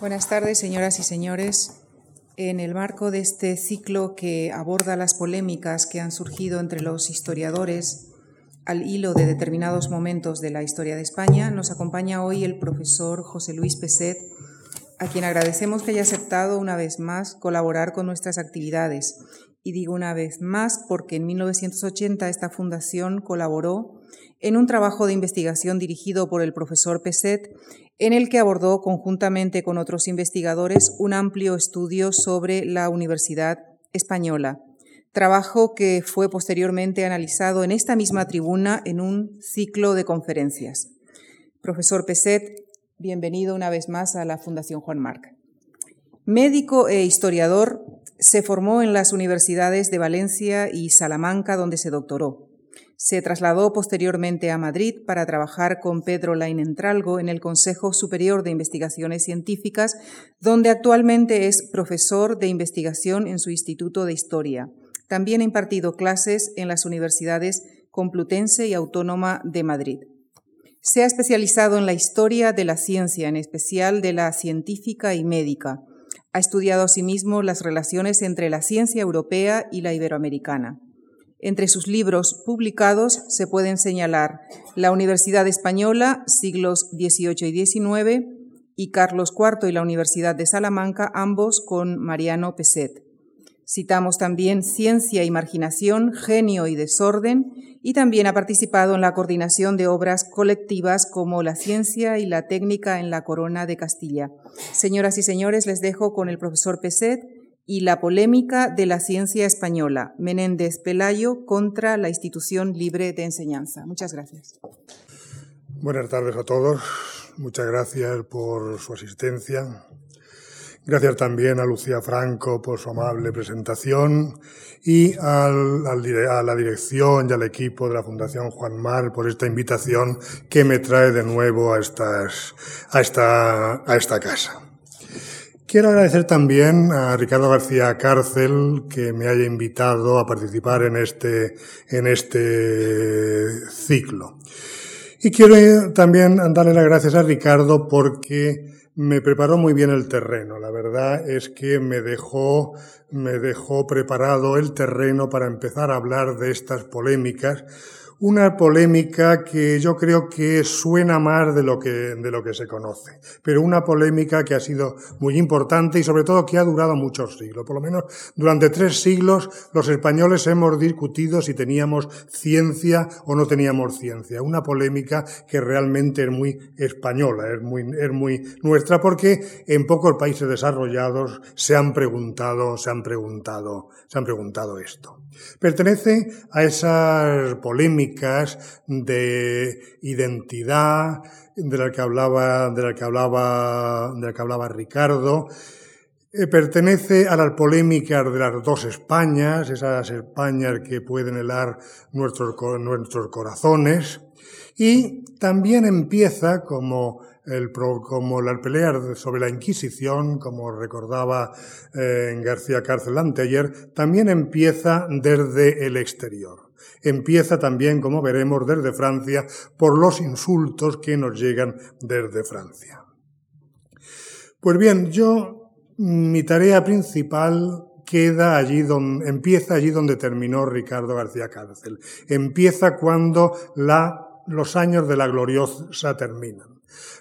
Buenas tardes, señoras y señores. En el marco de este ciclo que aborda las polémicas que han surgido entre los historiadores al hilo de determinados momentos de la historia de España, nos acompaña hoy el profesor José Luis Peset, a quien agradecemos que haya aceptado una vez más colaborar con nuestras actividades. Y digo una vez más porque en 1980 esta fundación colaboró en un trabajo de investigación dirigido por el profesor Peset en el que abordó conjuntamente con otros investigadores un amplio estudio sobre la Universidad Española, trabajo que fue posteriormente analizado en esta misma tribuna en un ciclo de conferencias. Profesor Peset, bienvenido una vez más a la Fundación Juan Marc. Médico e historiador, se formó en las universidades de Valencia y Salamanca, donde se doctoró. Se trasladó posteriormente a Madrid para trabajar con Pedro Lainentralgo en el Consejo Superior de Investigaciones Científicas, donde actualmente es profesor de investigación en su Instituto de Historia. También ha impartido clases en las universidades Complutense y Autónoma de Madrid. Se ha especializado en la historia de la ciencia, en especial de la científica y médica. Ha estudiado asimismo las relaciones entre la ciencia europea y la iberoamericana. Entre sus libros publicados se pueden señalar La Universidad Española, siglos XVIII y XIX, y Carlos IV y la Universidad de Salamanca, ambos con Mariano Peset. Citamos también Ciencia y Marginación, Genio y Desorden, y también ha participado en la coordinación de obras colectivas como La Ciencia y la Técnica en la Corona de Castilla. Señoras y señores, les dejo con el profesor Peset y la polémica de la ciencia española, Menéndez Pelayo contra la institución libre de enseñanza. Muchas gracias. Buenas tardes a todos. Muchas gracias por su asistencia. Gracias también a Lucía Franco por su amable presentación y a la dirección y al equipo de la Fundación Juan Mar por esta invitación que me trae de nuevo a, estas, a, esta, a esta casa. Quiero agradecer también a Ricardo García Cárcel que me haya invitado a participar en este, en este ciclo. Y quiero también darle las gracias a Ricardo porque me preparó muy bien el terreno. La verdad es que me dejó, me dejó preparado el terreno para empezar a hablar de estas polémicas una polémica que yo creo que suena más de lo que, de lo que se conoce, pero una polémica que ha sido muy importante y sobre todo que ha durado muchos siglos. Por lo menos durante tres siglos los españoles hemos discutido si teníamos ciencia o no teníamos ciencia. Una polémica que realmente es muy española, es muy, es muy nuestra, porque en pocos países desarrollados se han preguntado, se han preguntado, se han preguntado esto. Pertenece a esas polémicas de identidad de la que hablaba, de la que hablaba, de la que hablaba Ricardo. Eh, pertenece a las polémicas de las dos Españas, esas Españas que pueden helar nuestros, nuestros corazones. Y también empieza como el, como las peleas sobre la Inquisición, como recordaba eh, García Cárcel anteayer, también empieza desde el exterior. Empieza también, como veremos, desde Francia por los insultos que nos llegan desde Francia. Pues bien, yo, mi tarea principal queda allí donde, empieza allí donde terminó Ricardo García Cárcel. Empieza cuando la, los años de la gloriosa terminan.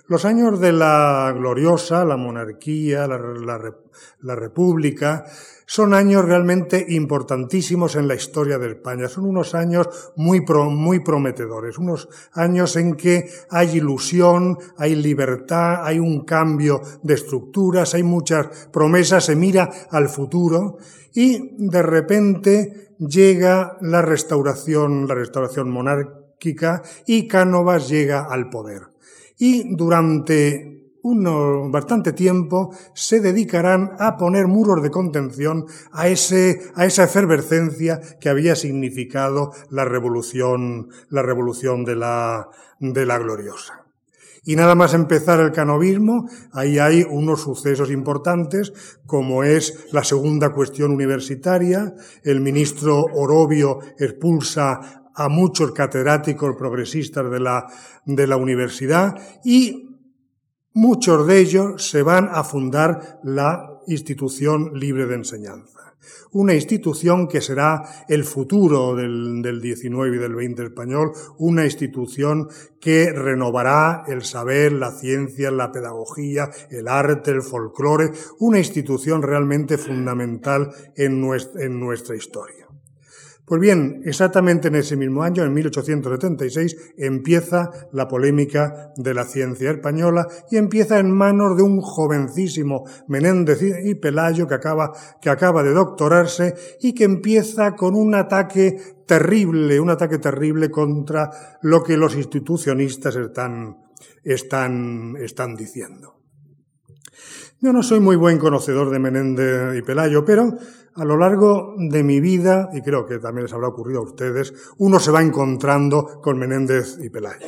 Los años de la gloriosa, la monarquía, la, república, son años realmente importantísimos en la historia de España. Son unos años muy, muy prometedores, unos años en que hay ilusión, hay libertad, hay un cambio de estructuras, hay muchas promesas, se mira al futuro y de repente llega la restauración, la restauración monárquica y Cánovas llega al poder y durante un bastante tiempo se dedicarán a poner muros de contención a, ese, a esa efervescencia que había significado la revolución, la revolución de la, de la gloriosa. Y nada más empezar el canovismo, ahí hay unos sucesos importantes, como es la segunda cuestión universitaria, el ministro Orobio expulsa a muchos catedráticos progresistas de la, de la universidad y muchos de ellos se van a fundar la institución libre de enseñanza una institución que será el futuro del, del, 19 y del 20 español, una institución que renovará el saber, la ciencia, la pedagogía, el arte, el folclore, una institución realmente fundamental en nuestra, en nuestra historia. Pues bien, exactamente en ese mismo año, en 1876, empieza la polémica de la ciencia española y empieza en manos de un jovencísimo Menéndez y Pelayo que acaba, que acaba de doctorarse y que empieza con un ataque terrible, un ataque terrible contra lo que los institucionistas están, están, están diciendo. Yo no soy muy buen conocedor de Menéndez y Pelayo, pero a lo largo de mi vida, y creo que también les habrá ocurrido a ustedes, uno se va encontrando con Menéndez y Pelayo.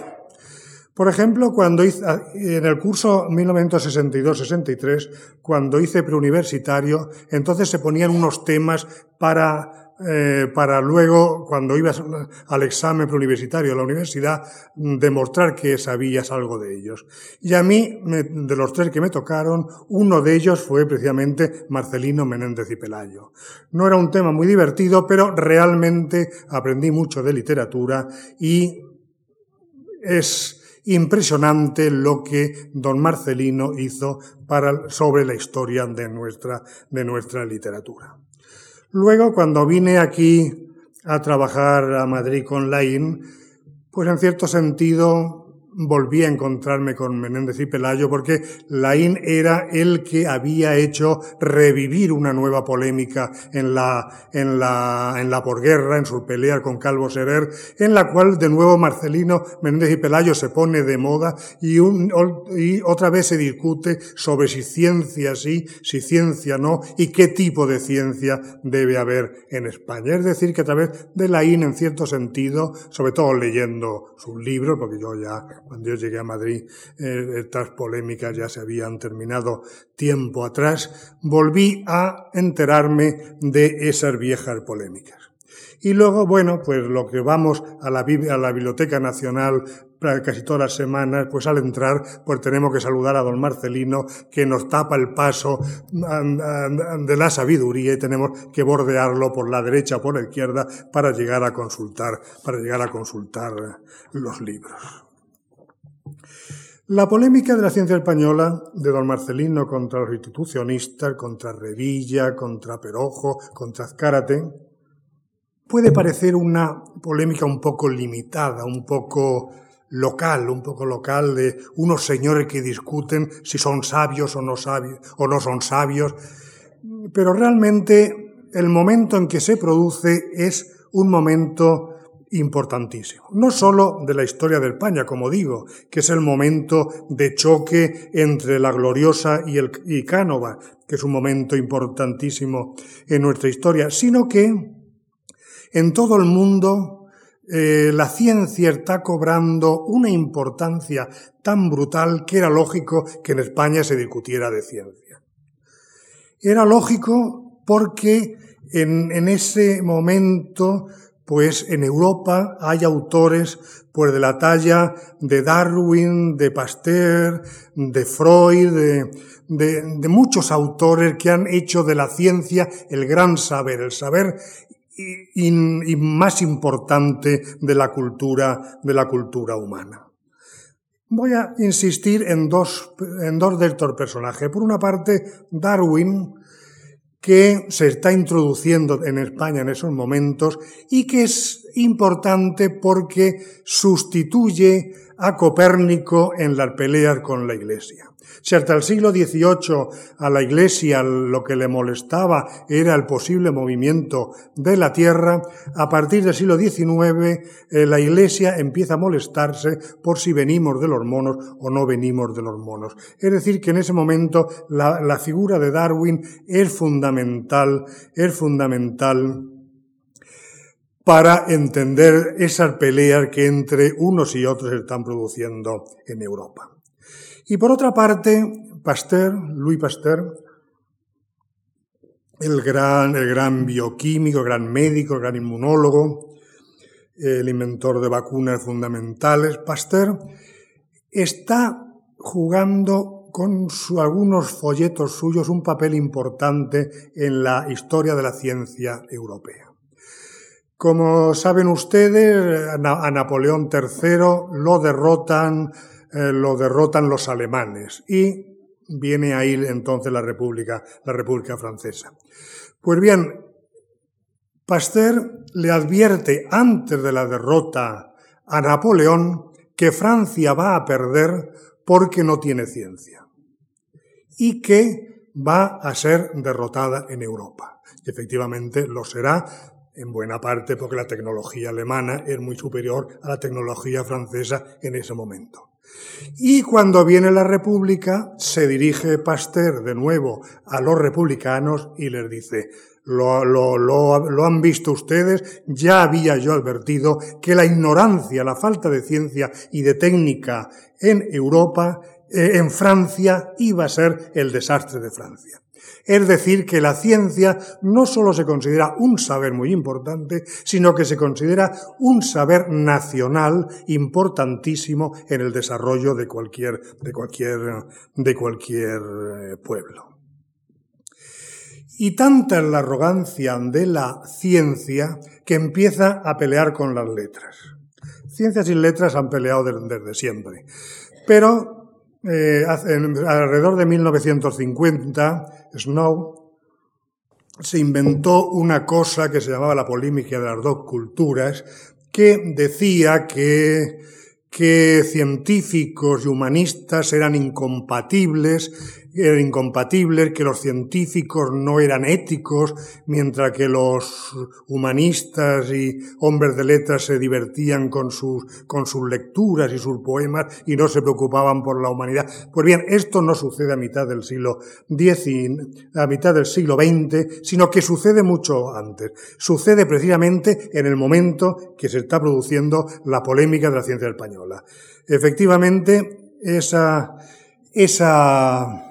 Por ejemplo, cuando hice, en el curso 1962-63, cuando hice preuniversitario, entonces se ponían unos temas para eh, para luego, cuando ibas al examen preuniversitario a la universidad, demostrar que sabías algo de ellos. Y a mí, de los tres que me tocaron, uno de ellos fue precisamente Marcelino Menéndez y Pelayo. No era un tema muy divertido, pero realmente aprendí mucho de literatura y es impresionante lo que don Marcelino hizo para, sobre la historia de nuestra, de nuestra literatura. Luego, cuando vine aquí a trabajar a Madrid con pues en cierto sentido volví a encontrarme con Menéndez y Pelayo porque Laín era el que había hecho revivir una nueva polémica en la, en la, en la porguerra, en su pelea con Calvo Serer, en la cual de nuevo Marcelino Menéndez y Pelayo se pone de moda y, un, y otra vez se discute sobre si ciencia sí, si ciencia no y qué tipo de ciencia debe haber en España. Es decir, que a través de Laín, en cierto sentido, sobre todo leyendo sus libros, porque yo ya cuando yo llegué a Madrid, eh, estas polémicas ya se habían terminado tiempo atrás, volví a enterarme de esas viejas polémicas. Y luego, bueno, pues lo que vamos a la, a la Biblioteca Nacional casi todas las semanas, pues al entrar, pues tenemos que saludar a don Marcelino, que nos tapa el paso de la sabiduría y tenemos que bordearlo por la derecha o por la izquierda para llegar a consultar, para llegar a consultar los libros. La polémica de la ciencia española de don Marcelino contra los institucionistas, contra Revilla, contra Perojo, contra Azcárate, puede parecer una polémica un poco limitada, un poco local, un poco local de unos señores que discuten si son sabios o no sabios o no son sabios, pero realmente el momento en que se produce es un momento importantísimo. No solo de la historia de España, como digo, que es el momento de choque entre la gloriosa y, el, y Cánova, que es un momento importantísimo en nuestra historia, sino que en todo el mundo eh, la ciencia está cobrando una importancia tan brutal que era lógico que en España se discutiera de ciencia. Era lógico porque en, en ese momento pues en Europa hay autores pues de la talla de Darwin, de Pasteur, de Freud, de, muchos autores que han hecho de la ciencia el gran saber, el saber y, más importante de la cultura, de la cultura humana. Voy a insistir en dos, en dos de estos personajes. Por una parte, Darwin, que se está introduciendo en España en esos momentos y que es importante porque sustituye a Copérnico en las peleas con la Iglesia. Si hasta el siglo XVIII a la Iglesia lo que le molestaba era el posible movimiento de la Tierra, a partir del siglo XIX eh, la Iglesia empieza a molestarse por si venimos de los monos o no venimos de los monos. Es decir, que en ese momento la, la figura de Darwin es fundamental, es fundamental para entender esas peleas que entre unos y otros están produciendo en Europa. Y por otra parte, Pasteur, Louis Pasteur, el gran, el gran bioquímico, el gran médico, el gran inmunólogo, el inventor de vacunas fundamentales, Pasteur, está jugando con algunos folletos suyos un papel importante en la historia de la ciencia europea. Como saben ustedes, a Napoleón III lo derrotan, eh, lo derrotan los alemanes y viene ahí entonces la República, la República Francesa. Pues bien, Pasteur le advierte antes de la derrota a Napoleón que Francia va a perder porque no tiene ciencia y que va a ser derrotada en Europa. Y efectivamente lo será en buena parte porque la tecnología alemana es muy superior a la tecnología francesa en ese momento. Y cuando viene la República, se dirige Pasteur de nuevo a los republicanos y les dice, lo, lo, han visto ustedes, ya había yo advertido que la ignorancia, la falta de ciencia y de técnica en Europa, eh, en Francia, iba a ser el desastre de Francia. Es decir, que la ciencia no solo se considera un saber muy importante, sino que se considera un saber nacional importantísimo en el desarrollo de cualquier, de cualquier, de cualquier eh, pueblo. Y tanta es la arrogancia de la ciencia que empieza a pelear con las letras. Ciencias y letras han peleado desde siempre. Pero eh, alrededor de 1950, Snow se inventó una cosa que se llamaba la polémica de las dos culturas, que decía que, que científicos y humanistas eran incompatibles eran incompatibles, que los científicos no eran éticos, mientras que los humanistas y hombres de letras se divertían con sus, con sus lecturas y sus poemas y no se preocupaban por la humanidad. Pues bien, esto no sucede a mitad del siglo X, a mitad del siglo XX, sino que sucede mucho antes. Sucede precisamente en el momento que se está produciendo la polémica de la ciencia española. Efectivamente, esa, esa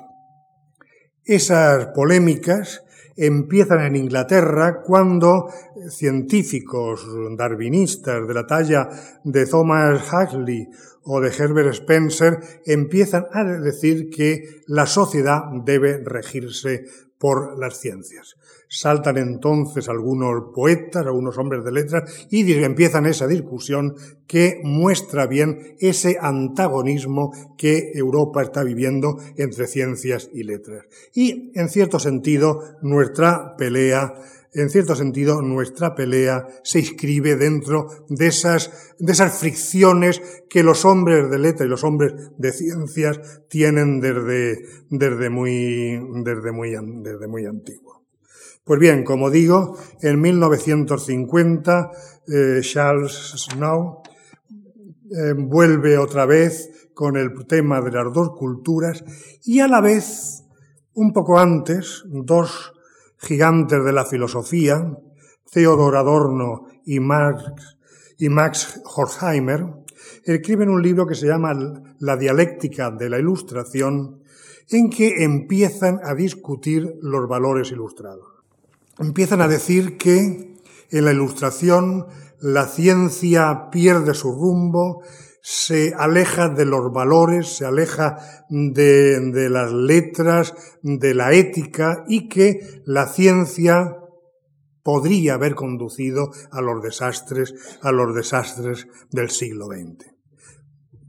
esas polémicas empiezan en Inglaterra cuando científicos darwinistas de la talla de Thomas Huxley o de Herbert Spencer empiezan a decir que la sociedad debe regirse por las ciencias. Saltan entonces algunos poetas, algunos hombres de letras, y empiezan esa discusión que muestra bien ese antagonismo que Europa está viviendo entre ciencias y letras. Y, en cierto sentido, nuestra pelea en cierto sentido, nuestra pelea se inscribe dentro de esas, de esas fricciones que los hombres de letra y los hombres de ciencias tienen desde, desde, muy, desde, muy, desde muy antiguo. Pues bien, como digo, en 1950 eh, Charles Snow eh, vuelve otra vez con el tema de las dos culturas y a la vez, un poco antes, dos gigantes de la filosofía, Theodor Adorno y y Max Horkheimer, escriben un libro que se llama La dialéctica de la ilustración, en que empiezan a discutir los valores ilustrados. Empiezan a decir que en la ilustración la ciencia pierde su rumbo, se aleja de los valores, se aleja de, las letras, de la ética y que la ciencia podría haber conducido a los desastres, a los desastres del siglo XX.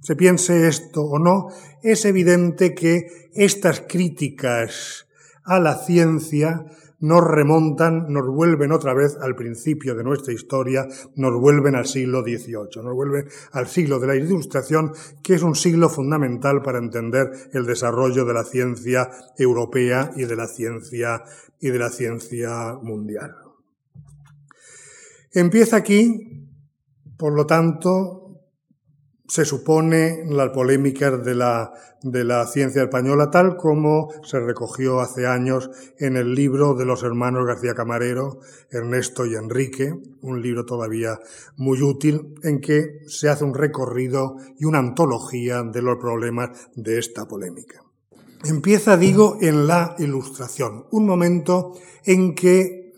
Se piense esto o no, es evidente que estas críticas a la ciencia nos remontan, nos vuelven otra vez al principio de nuestra historia, nos vuelven al siglo XVIII, nos vuelven al siglo de la Ilustración, que es un siglo fundamental para entender el desarrollo de la ciencia europea y de la ciencia y de la ciencia mundial. Empieza aquí, por lo tanto, se supone las polémicas de la, de la ciencia española, tal como se recogió hace años en el libro de los hermanos García Camarero, Ernesto y Enrique, un libro todavía muy útil, en que se hace un recorrido y una antología de los problemas de esta polémica. Empieza, digo, en la ilustración, un momento en que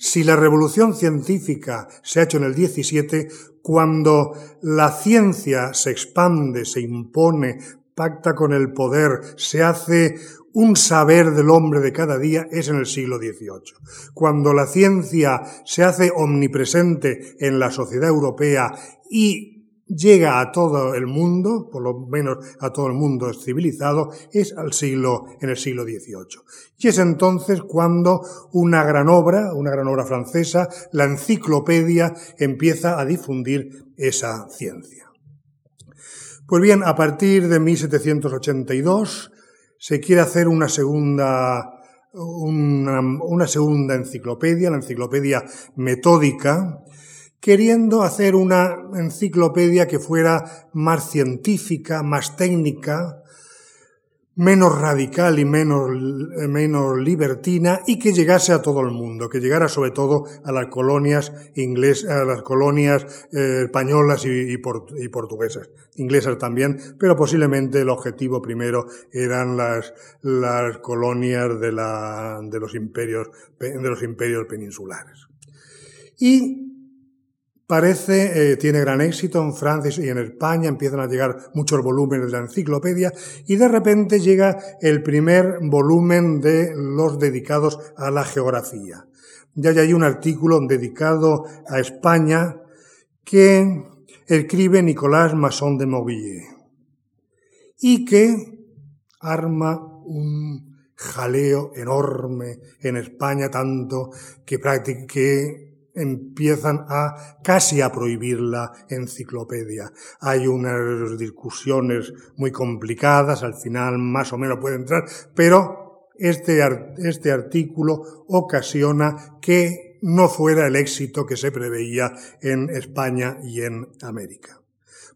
si la revolución científica se ha hecho en el 17, cuando la ciencia se expande, se impone pacta con el poder, se hace un saber del hombre de cada día es en el siglo XVIII. Cuando la ciencia se hace omnipresente en la sociedad europea y llega a todo el mundo, por lo menos a todo el mundo civilizado, es al siglo, en el siglo XVIII. Y es entonces cuando una gran obra, una gran obra francesa, la enciclopedia, empieza a difundir esa ciencia. Pues bien, a partir de 1782 se quiere hacer una segunda, una, una segunda enciclopedia, la enciclopedia metódica, queriendo hacer una enciclopedia que fuera más científica, más técnica, menos radical y menos, menos libertina y que llegase a todo el mundo, que llegara sobre todo a las colonias inglesas, a las colonias eh, españolas y, portuguesas, inglesas también, pero posiblemente el objetivo primero eran las, las colonias de, la, de los imperios, de los imperios peninsulares. Y Parece, eh, tiene gran éxito en Francia y en España, empiezan a llegar muchos volúmenes de la enciclopedia y de repente llega el primer volumen de los dedicados a la geografía. Ya hay un artículo dedicado a España que escribe Nicolás Masson de Mauvilliers y que arma un jaleo enorme en España, tanto que, que empiezan a casi a prohibir la enciclopedia. Hay unas discusiones muy complicadas, al final más o menos puede entrar, pero este, este artículo ocasiona que no fuera el éxito que se preveía en España y en América.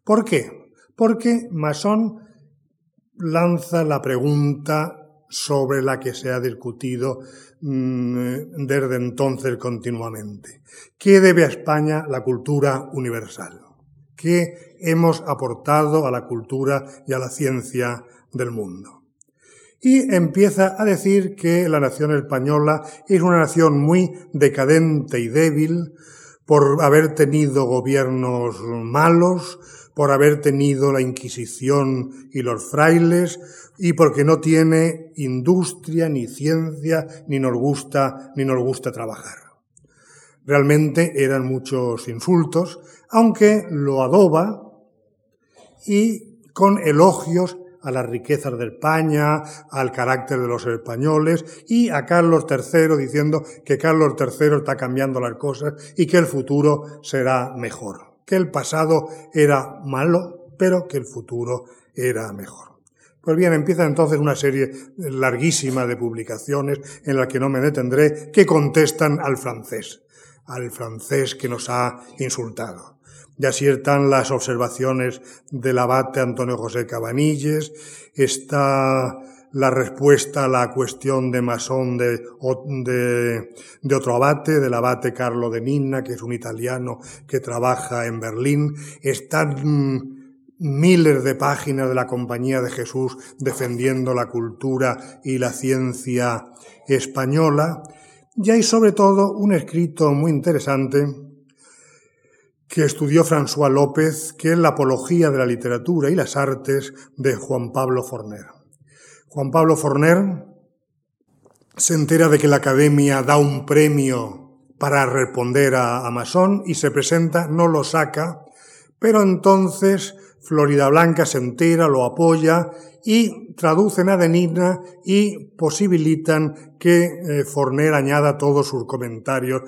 ¿Por qué? Porque Masón lanza la pregunta sobre la que se ha discutido mm, desde entonces continuamente. ¿Qué debe a España la cultura universal? ¿Qué hemos aportado a la cultura y a la ciencia del mundo? Y empieza a decir que la nación española es una nación muy decadente y débil por haber tenido gobiernos malos, por haber tenido la Inquisición y los frailes, y porque no tiene industria, ni ciencia, ni nos gusta, ni nos gusta trabajar. Realmente eran muchos insultos, aunque lo adoba y con elogios a las riquezas de España, al carácter de los españoles y a Carlos III diciendo que Carlos III está cambiando las cosas y que el futuro será mejor, que el pasado era malo, pero que el futuro era mejor. Pues bien, empieza entonces una serie larguísima de publicaciones en las que no me detendré, que contestan al francés, al francés que nos ha insultado. Ya así están las observaciones del abate Antonio José Cabanilles, está la respuesta a la cuestión de masón de, de, otro abate, del abate Carlo de Ninna, que es un italiano que trabaja en Berlín, están miles de páginas de la Compañía de Jesús defendiendo la cultura y la ciencia española. Y hay sobre todo un escrito muy interesante que estudió François López, que es la apología de la literatura y las artes de Juan Pablo Forner. Juan Pablo Forner se entera de que la Academia da un premio para responder a, Masón y se presenta, no lo saca, pero entonces Florida Blanca se entera, lo apoya y traducen a Denigna y posibilitan que eh, Forner añada todos sus comentarios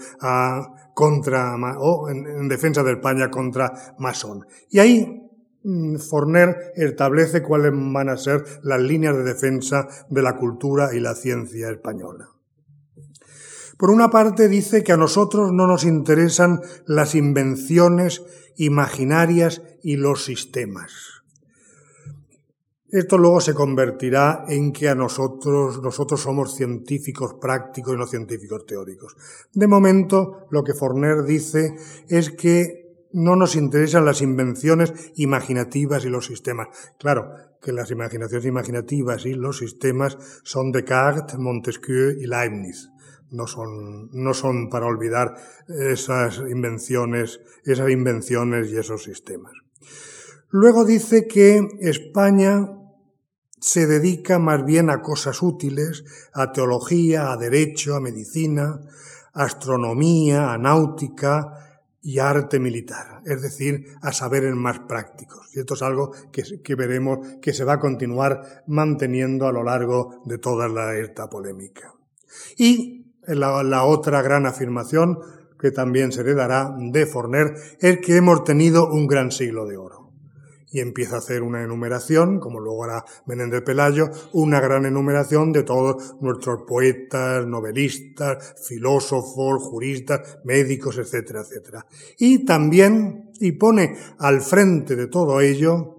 contra, o en, defensa de España contra Masón. Y ahí Forner establece cuáles van a ser las líneas de defensa de la cultura y la ciencia española. Por una parte dice que a nosotros no nos interesan las invenciones imaginarias y los sistemas. Esto luego se convertirá en que a nosotros, nosotros somos científicos prácticos y no científicos teóricos. De momento, lo que Forner dice es que no nos interesan las invenciones imaginativas y los sistemas. Claro, que las imaginaciones imaginativas y los sistemas son Descartes, Montesquieu y Leibniz no son, no son para olvidar esas invenciones, esas invenciones y esos sistemas. Luego dice que España se dedica más bien a cosas útiles, a teología, a derecho, a medicina, a astronomía, a náutica, y arte militar, es decir, a saberes más prácticos. Y esto es algo que, veremos que se va a continuar manteniendo a lo largo de toda la, esta polémica. Y la, otra gran afirmación que también se heredará de Forner es que hemos tenido un gran siglo de oro y empieza a hacer una enumeración, como luego hará Menéndez Pelayo, una gran enumeración de todos nuestros poetas, novelistas, filósofos, juristas, médicos, etcétera, etcétera. Y también, y pone al frente de todo ello,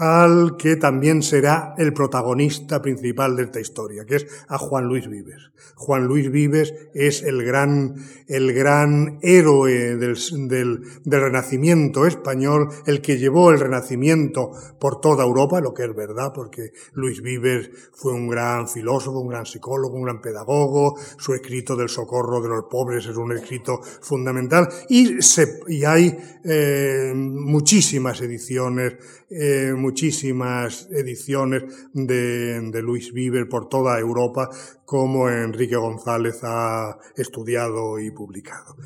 al que también será el protagonista principal de esta historia, que es a Juan Luis Vives. Juan Luis Vives es el gran, el gran héroe del, del, Renacimiento español, el que llevó el Renacimiento por toda Europa, lo que es verdad, porque Luis Vives fue un gran filósofo, un gran psicólogo, un gran pedagogo, su escrito del socorro de los pobres es un escrito fundamental, y, se, y hay eh, muchísimas ediciones, eh, muchísimas ediciones de, de Luis Viver por toda Europa, como Enrique González ha estudiado y publicado.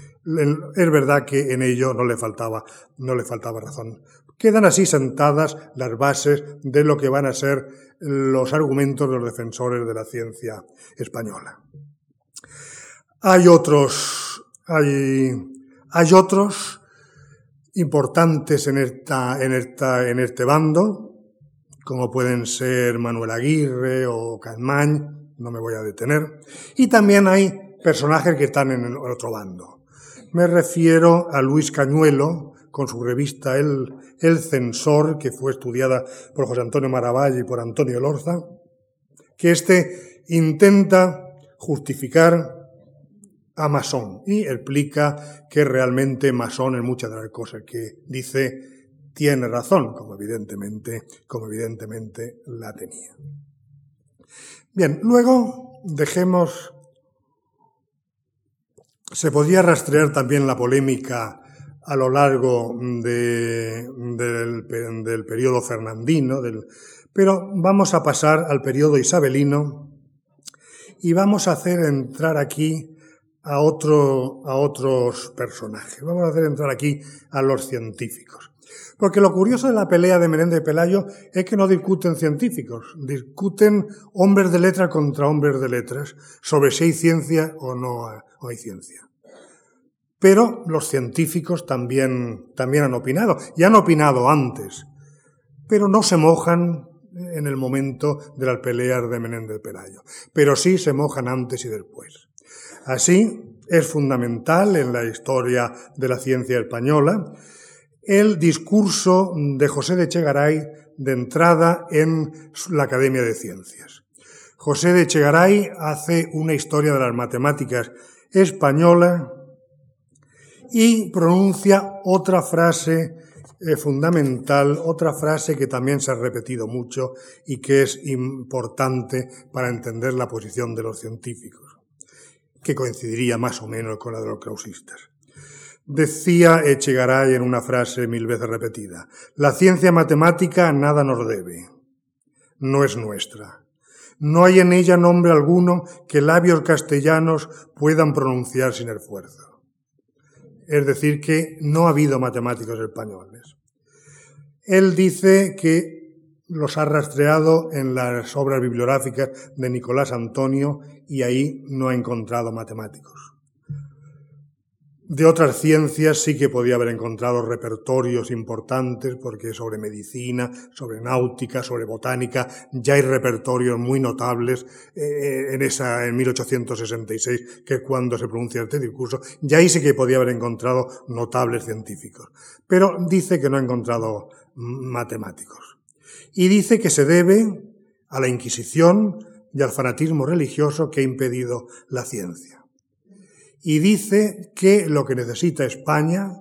Es verdad que en ello no le faltaba, no le faltaba razón. Quedan así sentadas las bases de lo que van a ser los argumentos de los defensores de la ciencia española. Hay otros, hay, hay otros importantes en, esta, en, esta, en este bando, como pueden ser Manuel Aguirre o Caimán, no me voy a detener, y también hay personajes que están en el otro bando. Me refiero a Luis Cañuelo, con su revista El, el Censor, que fue estudiada por José Antonio Maravalle y por Antonio Lorza, que este intenta justificar a masón y explica que realmente masón en muchas de las cosas que dice tiene razón, como evidentemente, como evidentemente la tenía. Bien, luego dejemos. Se podía rastrear también la polémica a lo largo de, del, del, periodo fernandino, del, pero vamos a pasar al periodo isabelino y vamos a hacer entrar aquí a, a otros personajes. Vamos a hacer entrar aquí a los científicos. Porque lo curioso de la pelea de Menéndez Pelayo es que no discuten científicos, discuten hombres de letras contra hombres de letras sobre si hay ciencia o no hay ciencia. Pero los científicos también, también han opinado, y han opinado antes, pero no se mojan en el momento de las peleas de Menéndez Pelayo, pero sí se mojan antes y después. Así, es fundamental en la historia de la ciencia española el discurso de José de Chegaray de entrada en la Academia de Ciencias. José de Chegaray hace una historia de las matemáticas española y pronuncia otra frase eh, fundamental, otra frase que también se ha repetido mucho y que es importante para entender la posición de los científicos que coincidiría más o menos con la de los clausistas. Decía Echegaray en una frase mil veces repetida, la ciencia matemática nada nos debe, no es nuestra. No hay en ella nombre alguno que labios castellanos puedan pronunciar sin esfuerzo. Es decir, que no ha habido matemáticos españoles. Él dice que los ha rastreado en las obras bibliográficas de Nicolás Antonio y ahí no ha encontrado matemáticos. De otras ciencias sí que podía haber encontrado repertorios importantes, porque sobre medicina, sobre náutica, sobre botánica, ya hay repertorios muy notables eh, en esa, en 1866, que es cuando se pronuncia este discurso, ya ahí sí que podía haber encontrado notables científicos. Pero dice que no ha encontrado matemáticos y dice que se debe a la Inquisición y al fanatismo religioso que ha impedido la ciencia. Y dice que lo que necesita España,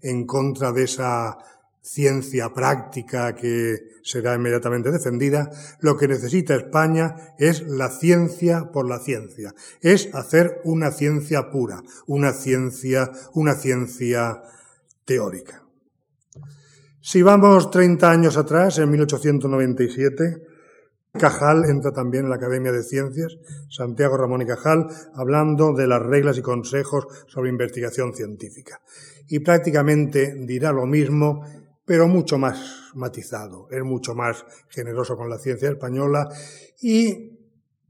en contra de esa ciencia práctica que será inmediatamente defendida, lo que necesita España es la ciencia por la ciencia, es hacer una ciencia pura, una ciencia, una ciencia teórica. Si vamos 30 años atrás, en 1897, Cajal entra también en la Academia de Ciencias, Santiago Ramón y Cajal, hablando de las reglas y consejos sobre investigación científica. Y prácticamente dirá lo mismo, pero mucho más matizado. Es mucho más generoso con la ciencia española y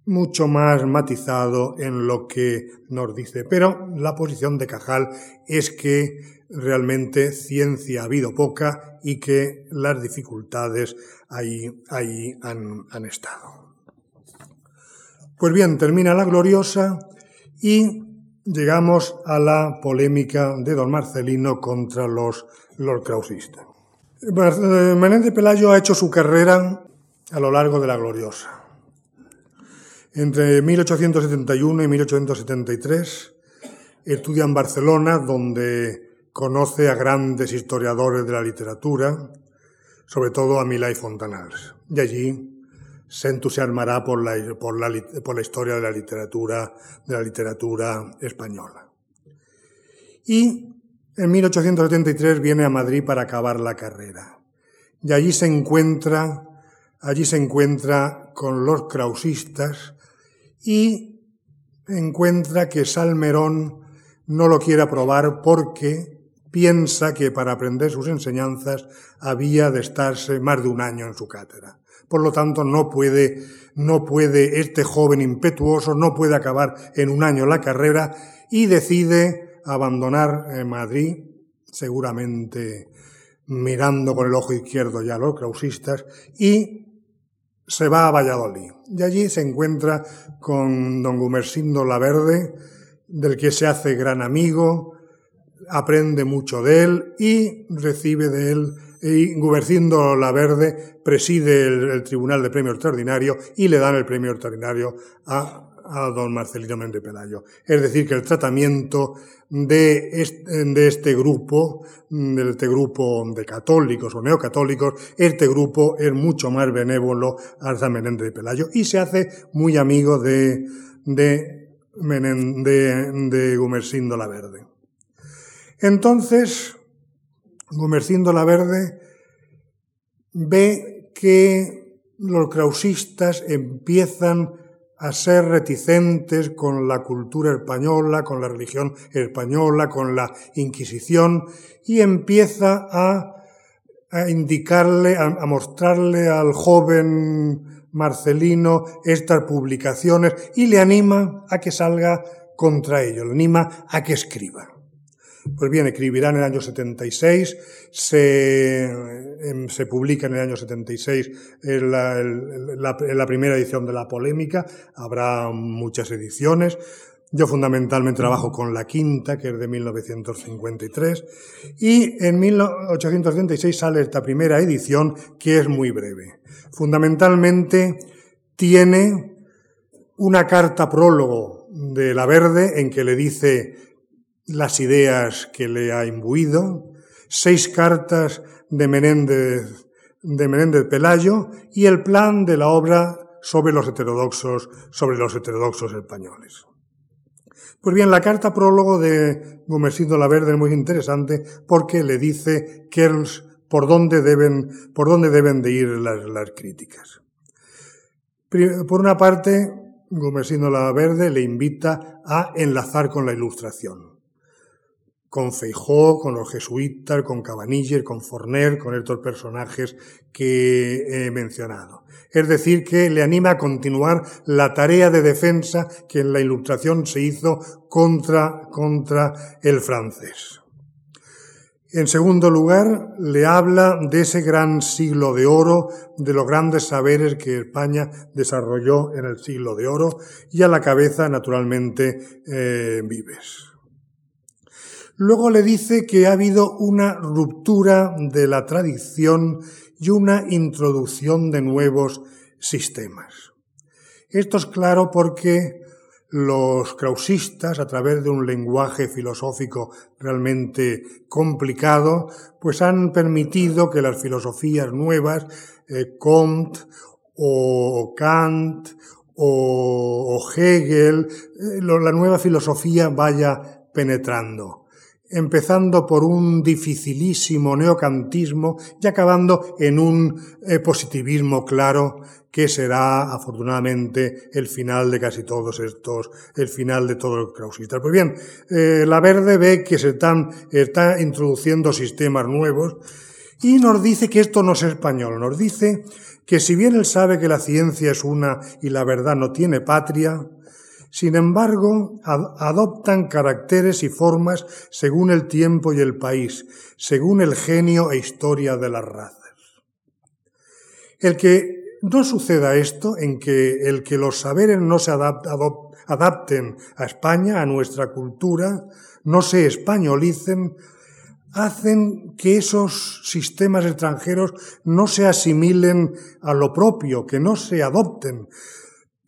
mucho más matizado en lo que nos dice. Pero la posición de Cajal es que realmente ciencia ha habido poca y que las dificultades ahí, ahí han, han estado. Pues bien, termina la gloriosa y llegamos a la polémica de don Marcelino contra los, los krausistas. Menéndez Pelayo ha hecho su carrera a lo largo de la gloriosa. Entre 1871 y 1873 estudia en Barcelona, donde conoce a grandes historiadores de la literatura, sobre todo a Milá y Fontanals. Y allí se entusiasmará por la, historia de la literatura, de la literatura española. Y en 1873 viene a Madrid para acabar la carrera. Y allí se encuentra, allí se encuentra con los krausistas y encuentra que Salmerón no lo quiere aprobar porque piensa que para aprender sus enseñanzas había de estarse más de un año en su cátedra. Por lo tanto, no puede, no puede este joven impetuoso, no puede acabar en un año la carrera y decide abandonar eh, Madrid, seguramente mirando con el ojo izquierdo ya a los krausistas, y se va a Valladolid. Y allí se encuentra con don Gumersindo Laverde, del que se hace gran amigo, aprende mucho de él y recibe de él, y Gumersindo Laverde preside el, Tribunal de Premio Extraordinario y le dan el premio extraordinario a, don Marcelino Méndez Pelayo. Es decir, que el tratamiento de este, grupo, de este grupo de católicos o neocatólicos, este grupo es mucho más benévolo al San Menéndez de Pelayo y se hace muy amigo de, de, de, Gumersindo la Verde. Entonces, Gumersindo la Verde ve que los krausistas empiezan a ser reticentes con la cultura española, con la religión española, con la Inquisición, y empieza a, indicarle, a, mostrarle al joven Marcelino estas publicaciones y le anima a que salga contra ello, le anima a que escriba. Pues bien, escribirá en el año 76, se, em, se publica en el año 76 en la, la, primera edición de La Polémica, habrá muchas ediciones. Yo fundamentalmente trabajo con la quinta, que es de 1953, y en 1876 sale esta primera edición, que es muy breve. Fundamentalmente tiene una carta prólogo de La Verde en que le dice las ideas que le ha imbuido, seis cartas de Menéndez, de Menéndez Pelayo y el plan de la obra sobre los heterodoxos, sobre los heterodoxos españoles. Pues bien, la carta prólogo de Gumersindo la Verde es muy interesante porque le dice Kerls por dónde deben, por dónde deben de ir las, las críticas. Por una parte, Gumersindo la Verde le invita a enlazar con la ilustración con Feijó, con los jesuitas, con Cabaniller, con Forner, con estos personajes que he mencionado. Es decir, que le anima a continuar la tarea de defensa que en la ilustración se hizo contra, contra el francés. En segundo lugar, le habla de ese gran siglo de oro, de los grandes saberes que España desarrolló en el siglo de oro, y a la cabeza, naturalmente, eh, Vives. Luego le dice que ha habido una ruptura de la tradición y una introducción de nuevos sistemas. Esto es claro porque los krausistas, a través de un lenguaje filosófico realmente complicado, pues han permitido que las filosofías nuevas, eh, Comte o Kant o, Hegel, eh, la nueva filosofía vaya penetrando empezando por un dificilísimo neocantismo y acabando en un eh, positivismo claro que será afortunadamente el final de casi todos estos, el final de todos los krausistas. Pues bien, eh, la Verde ve que se están, está introduciendo sistemas nuevos y nos dice que esto no es español, nos dice que si bien él sabe que la ciencia es una y la verdad no tiene patria, sin embargo, adoptan caracteres y formas según el tiempo y el país, según el genio e historia de las razas. El que no suceda esto, en que el que los saberes no se adapten a España, a nuestra cultura, no se españolicen, hacen que esos sistemas extranjeros no se asimilen a lo propio, que no se adopten,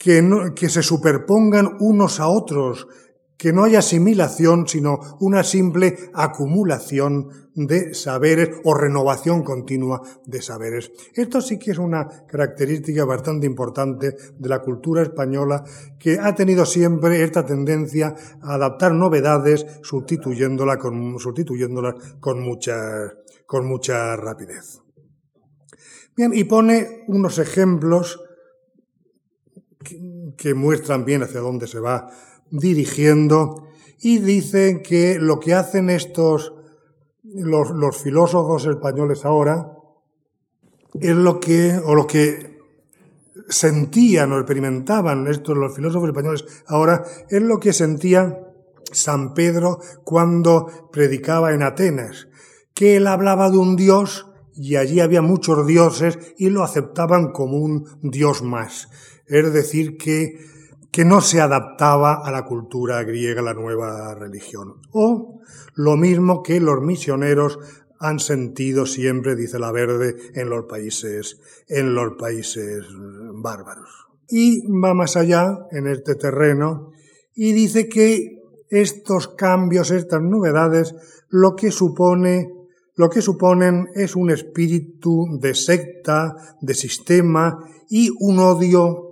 que, se superpongan unos a otros, que no haya asimilación, sino una simple acumulación de saberes o renovación continua de saberes. Esto sí que es una característica bastante importante de la cultura española que ha tenido siempre esta tendencia a adaptar novedades sustituyéndolas con, sustituyéndolas con mucha, con mucha rapidez. Bien, y pone unos ejemplos que, muestran bien hacia dónde se va dirigiendo y dicen que lo que hacen estos, los, filósofos españoles ahora, es lo que, o lo que sentían o experimentaban estos, los filósofos españoles ahora, es lo que sentía San Pedro cuando predicaba en Atenas, que él hablaba de un Dios y allí había muchos dioses y lo aceptaban como un Dios más es decir, que, que no se adaptaba a la cultura griega, la nueva religión. O lo mismo que los misioneros han sentido siempre, dice la Verde, en los países, en los países bárbaros. Y va más allá en este terreno y dice que estos cambios, estas novedades, lo que supone, lo que suponen es un espíritu de secta, de sistema y un odio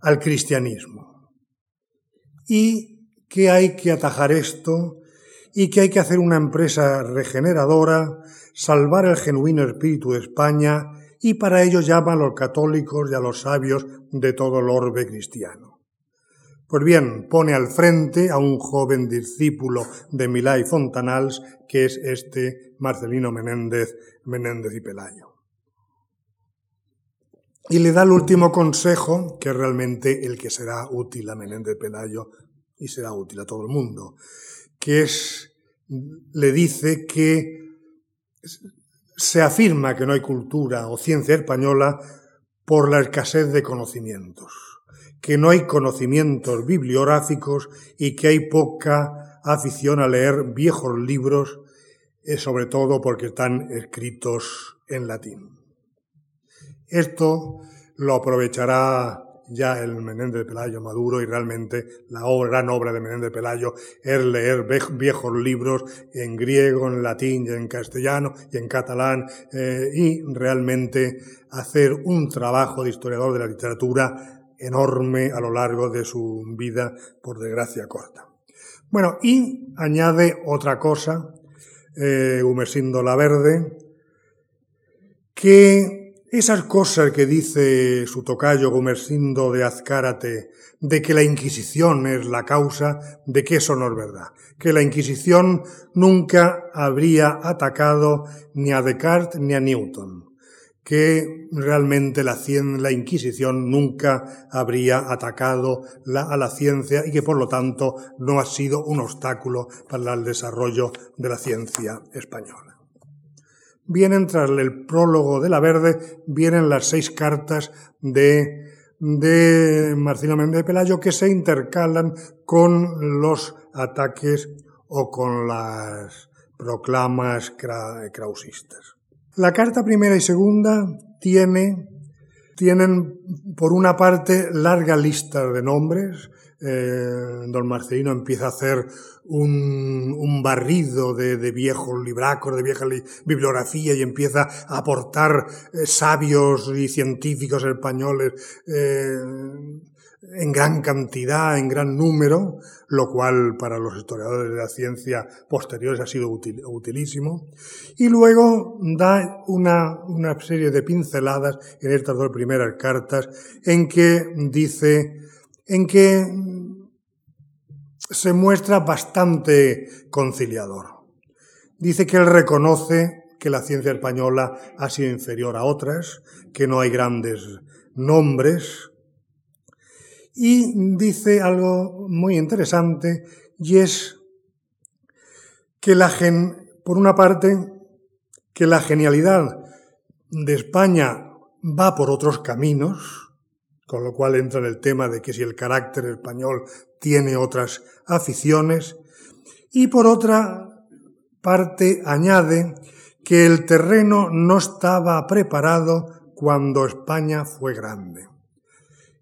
al cristianismo. Y que hay que atajar esto y que hay que hacer una empresa regeneradora, salvar el genuino espíritu de España y para ello llama a los católicos y a los sabios de todo el orbe cristiano. Pues bien, pone al frente a un joven discípulo de Milá y Fontanals, que es este Marcelino Menéndez, Menéndez y Pelayo. Y le da el último consejo, que es realmente el que será útil a Menéndez Pelayo y será útil a todo el mundo, que es, le dice que se afirma que no hay cultura o ciencia española por la escasez de conocimientos, que no hay conocimientos bibliográficos y que hay poca afición a leer viejos libros, eh, sobre todo porque están escritos en latín. Esto lo aprovechará ya el Menéndez de Pelayo maduro y realmente la gran obra de Menéndez de Pelayo es leer viejos libros en griego, en latín y en castellano y en catalán eh, y realmente hacer un trabajo de historiador de la literatura enorme a lo largo de su vida, por desgracia corta. Bueno, y añade otra cosa, eh, Humersindo la Verde, que esas cosas que dice su tocayo Gomersindo de Azcárate, de que la Inquisición es la causa, de que eso no es verdad, que la Inquisición nunca habría atacado ni a Descartes ni a Newton, que realmente la, la Inquisición nunca habría atacado a la ciencia y que por lo tanto no ha sido un obstáculo para el desarrollo de la ciencia española vienen tras el prólogo de la Verde, vienen las seis cartas de, de Marcelo Méndez de Pelayo que se intercalan con los ataques o con las proclamas krausistas. La carta primera y segunda tiene, tienen, por una parte, larga lista de nombres, eh, don Marcelino empieza a hacer un, barrido de, viejos libracos, de vieja bibliografía y empieza a aportar eh, sabios y científicos españoles eh, en gran cantidad, en gran número, lo cual para los historiadores de la ciencia posteriores ha sido utilísimo. Y luego da una, una serie de pinceladas en estas dos primeras cartas en que dice, en que se muestra bastante conciliador. Dice que él reconoce que la ciencia española ha sido inferior a otras, que no hay grandes nombres, y dice algo muy interesante, y es que la por una parte, que la genialidad de España va por otros caminos, con lo cual entra en el tema de que si el carácter español tiene otras aficiones, y por otra parte añade que el terreno no estaba preparado cuando España fue grande.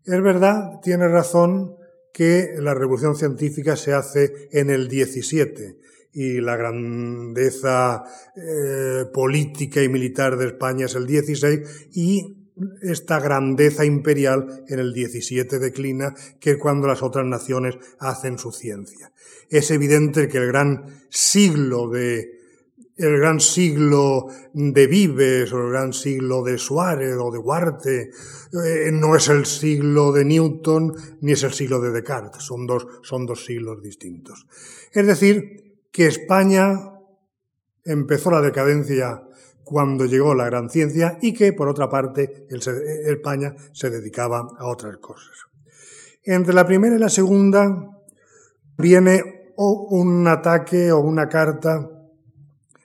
Es verdad, tiene razón que la revolución científica se hace en el 17 y la grandeza eh, política y militar de España es el 16 y esta grandeza imperial en el 17 declina, que es cuando las otras naciones hacen su ciencia. Es evidente que el gran siglo de el gran siglo de Vives o el gran siglo de Suárez o de Huarte eh, no es el siglo de Newton ni es el siglo de Descartes, son dos, son dos siglos distintos. Es decir, que España empezó la decadencia cuando llegó la gran ciencia y que, por otra parte, España se dedicaba a otras cosas. Entre la primera y la segunda viene un ataque o una carta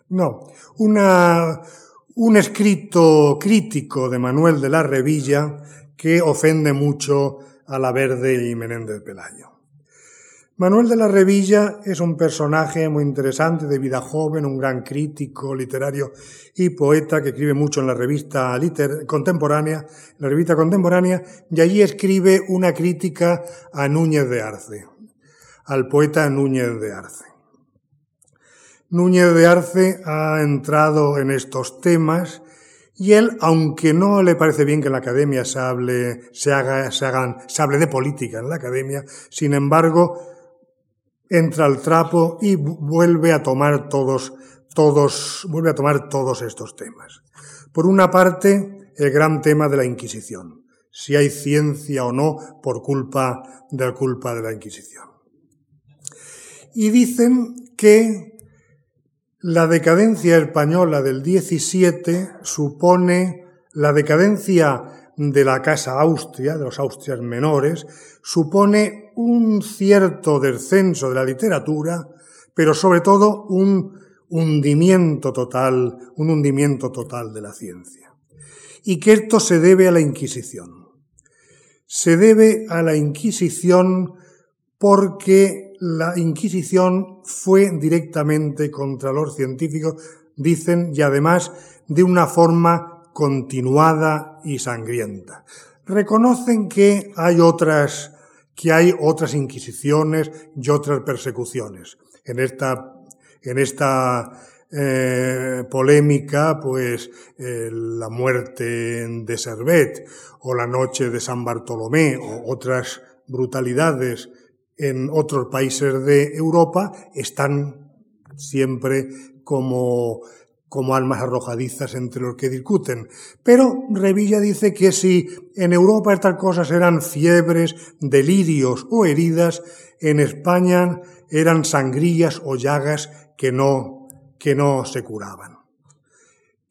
no, un escrito crítico de Manuel de la Revilla que ofende mucho a la Verde y Menéndez Pelayo. Manuel de la Revilla es un personaje muy interesante de vida joven, un gran crítico literario y poeta que escribe mucho en la revista contemporánea, la revista contemporánea, y allí escribe una crítica a Núñez de Arce, al poeta Núñez de Arce. Núñez de Arce ha entrado en estos temas y él, aunque no le parece bien que en la academia se hable, se haga, se hagan, se hable de política en la academia, sin embargo, entra al trapo y vuelve a tomar todos, todos, vuelve a tomar todos estos temas. Por una parte, el gran tema de la Inquisición. Si hay ciencia o no por culpa de la culpa de la Inquisición. Y dicen que la decadencia española del 17 supone la decadencia de la Casa Austria, de los Austrias menores, supone un cierto descenso de la literatura, pero sobre todo un hundimiento total, un hundimiento total de la ciencia. Y que esto se debe a la Inquisición. Se debe a la Inquisición porque la Inquisición fue directamente contra los científicos, dicen, y además de una forma continuada y sangrienta. Reconocen que hay otras, que hay otras inquisiciones y otras persecuciones. En esta, en esta eh, polémica, pues eh, la muerte de Servet o la noche de San Bartolomé o otras brutalidades en otros países de Europa están siempre como, como almas arrojadizas entre los que discuten. Pero Revilla dice que si en Europa estas cosas eran fiebres, delirios o heridas, en España eran sangrías o llagas que no, que no se curaban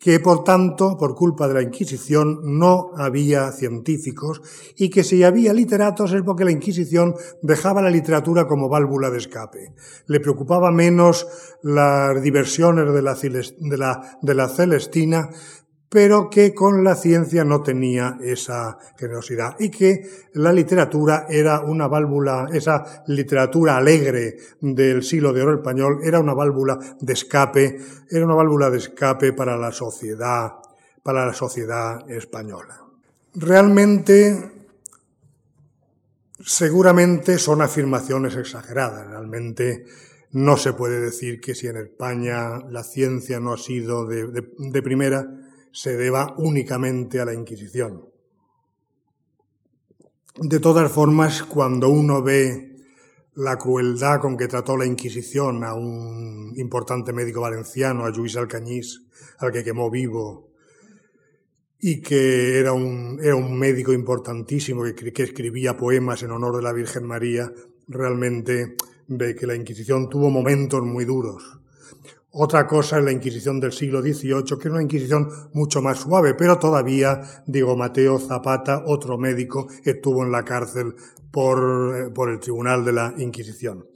que por tanto, por culpa de la Inquisición, no había científicos y que si había literatos es porque la Inquisición dejaba la literatura como válvula de escape. Le preocupaba menos las diversiones de la, de la, de la Celestina pero que con la ciencia no tenía esa generosidad y que la literatura era una válvula, esa literatura alegre del siglo de oro español era una válvula de escape, era una válvula de escape para la sociedad, para la sociedad española. Realmente, seguramente son afirmaciones exageradas, realmente no se puede decir que si en España la ciencia no ha sido de, de primera, se deba únicamente a la Inquisición. De todas formas, cuando uno ve la crueldad con que trató la Inquisición a un importante médico valenciano, a Luis Alcañís, al que quemó vivo, y que era un, médico importantísimo que escribía poemas en honor de la Virgen María, realmente ve que la Inquisición tuvo momentos muy duros. Otra cosa es la Inquisición del siglo XVIII, que es una Inquisición mucho más suave, pero todavía, digo, Mateo Zapata, otro médico, estuvo en la cárcel por, por el Tribunal de la Inquisición.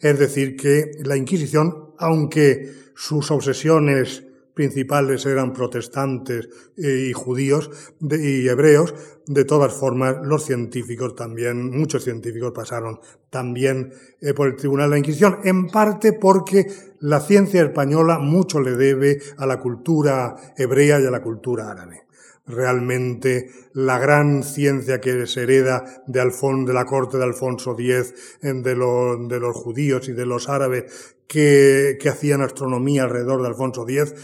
Es decir, que la Inquisición, aunque sus obsesiones principales eran protestantes eh, y judíos y hebreos. De todas formas, los científicos también, muchos científicos pasaron también eh, por el Tribunal de la Inquisición, en parte porque la ciencia española mucho le debe a la cultura hebrea y a la cultura árabe. Realmente la gran ciencia que se hereda de, la corte de Alfonso X, de, de los judíos y de los árabes que, que, hacían astronomía alrededor de Alfonso X,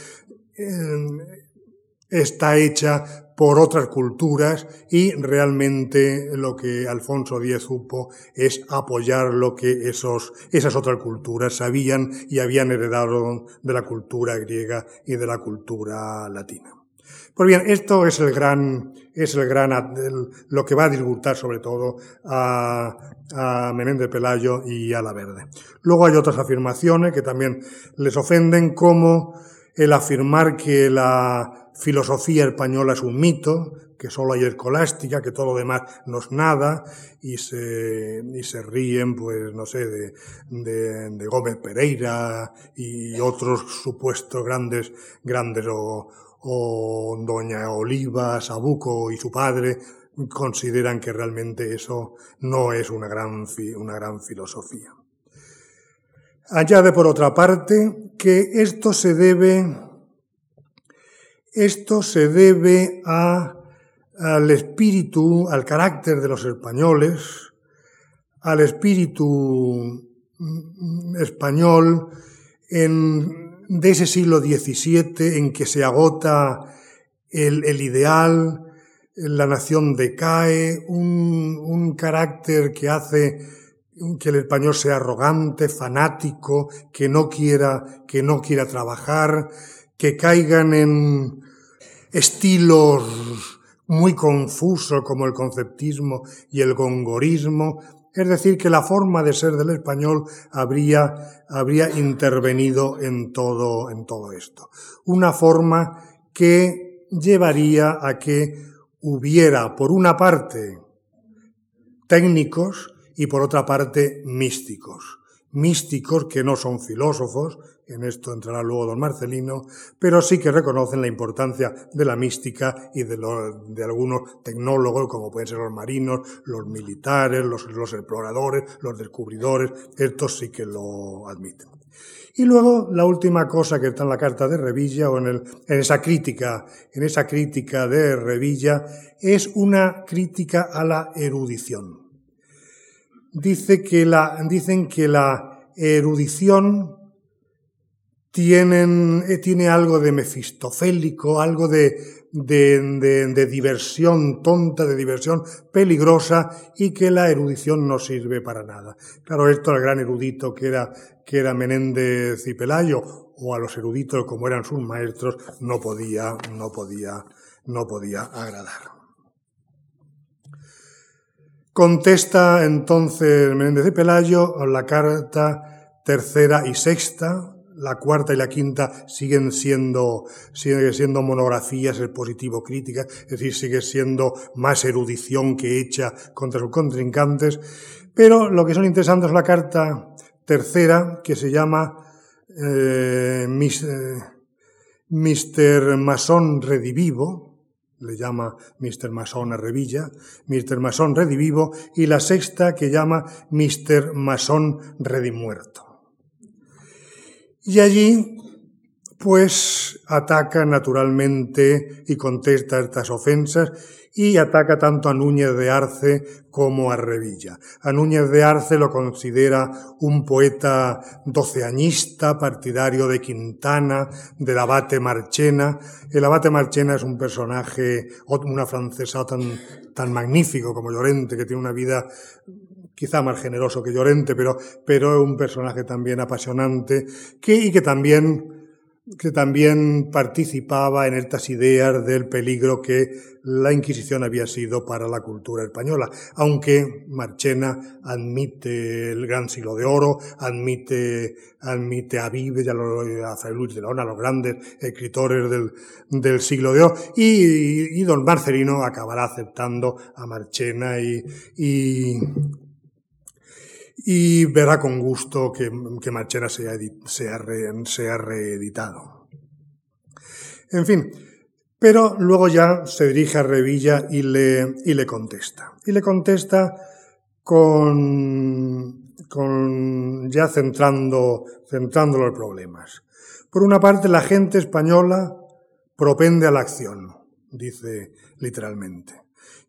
está hecha por otras culturas y realmente lo que Alfonso X supo es apoyar lo que esos, esas otras culturas sabían y habían heredado de la cultura griega y de la cultura latina. Pues bien, esto es el gran, es el gran, lo que va a disgustar sobre todo a, a Menéndez Pelayo y a La Verde. Luego hay otras afirmaciones que también les ofenden, como el afirmar que la filosofía española es un mito, que solo hay escolástica, que todo lo demás no es nada, y se, y se ríen, pues, no sé, de, de, Gómez Pereira y otros supuestos grandes, grandes, o, o Doña Oliva, Sabuco y su padre, consideran que realmente eso no es una gran, una gran filosofía. Añade por otra parte que esto se debe, esto se debe al espíritu, al carácter de los españoles, al espíritu mm, español en, de ese siglo XVII en que se agota el, el ideal, la nación decae, un, un carácter que hace que el español sea arrogante, fanático, que no quiera, que no quiera trabajar, que caigan en estilos muy confusos como el conceptismo y el gongorismo, es decir, que la forma de ser del español habría, habría intervenido en todo, en todo esto. Una forma que llevaría a que hubiera, por una parte, técnicos y por otra parte místicos. Místicos que no son filósofos, en esto entrará luego don Marcelino, pero sí que reconocen la importancia de la mística y de, algunos tecnólogos, como pueden ser los marinos, los militares, los, exploradores, los descubridores, estos sí que lo admiten. Y luego la última cosa que está en la carta de Revilla o en, esa crítica, en esa crítica de Revilla, es una crítica a la erudición dice que la, dicen que la erudición tienen, eh, tiene algo de mefistofélico, algo de, de, diversión tonta, de diversión peligrosa y que la erudición no sirve para nada. Claro, esto al gran erudito que era, que era Menéndez y Pelayo o a los eruditos como eran sus maestros no podía, no podía, no podía agradar. Contesta entonces Menéndez de Pelayo la carta tercera y sexta, la cuarta y la quinta siguen siendo, sigue siendo monografías expositivo-críticas, es decir, sigue siendo más erudición que hecha contra sus contrincantes, pero lo que son interesantes es la carta tercera, que se llama eh, Mr. Eh, Masón Redivivo, le llama Mr. Mason a Revilla, Mr. Mason Redivivo, y la sexta que llama Mr. Mason Redimuerto. Y allí, pues ataca naturalmente y contesta estas ofensas y ataca tanto a Núñez de Arce como a Revilla. A Núñez de Arce lo considera un poeta doceañista, partidario de Quintana, del abate Marchena. El abate Marchena es un personaje, una francesa tan, tan magnífico como Llorente, que tiene una vida quizá más generoso que Llorente, pero, pero un personaje también apasionante, que, y que también que también participaba en estas ideas del peligro que la Inquisición había sido para la cultura española, aunque Marchena admite el gran siglo de oro, admite, admite a Vives y a, Fray Luis de León, a los grandes escritores del, del siglo de oro, y, y, don Marcelino acabará aceptando a Marchena y, y y verá con gusto que, que sea, sea reeditado. En fin, pero luego ya se dirige a Revilla y le, y le contesta. Y le contesta con, con ya centrando, centrando los problemas. Por una parte, la gente española propende a la acción, dice literalmente.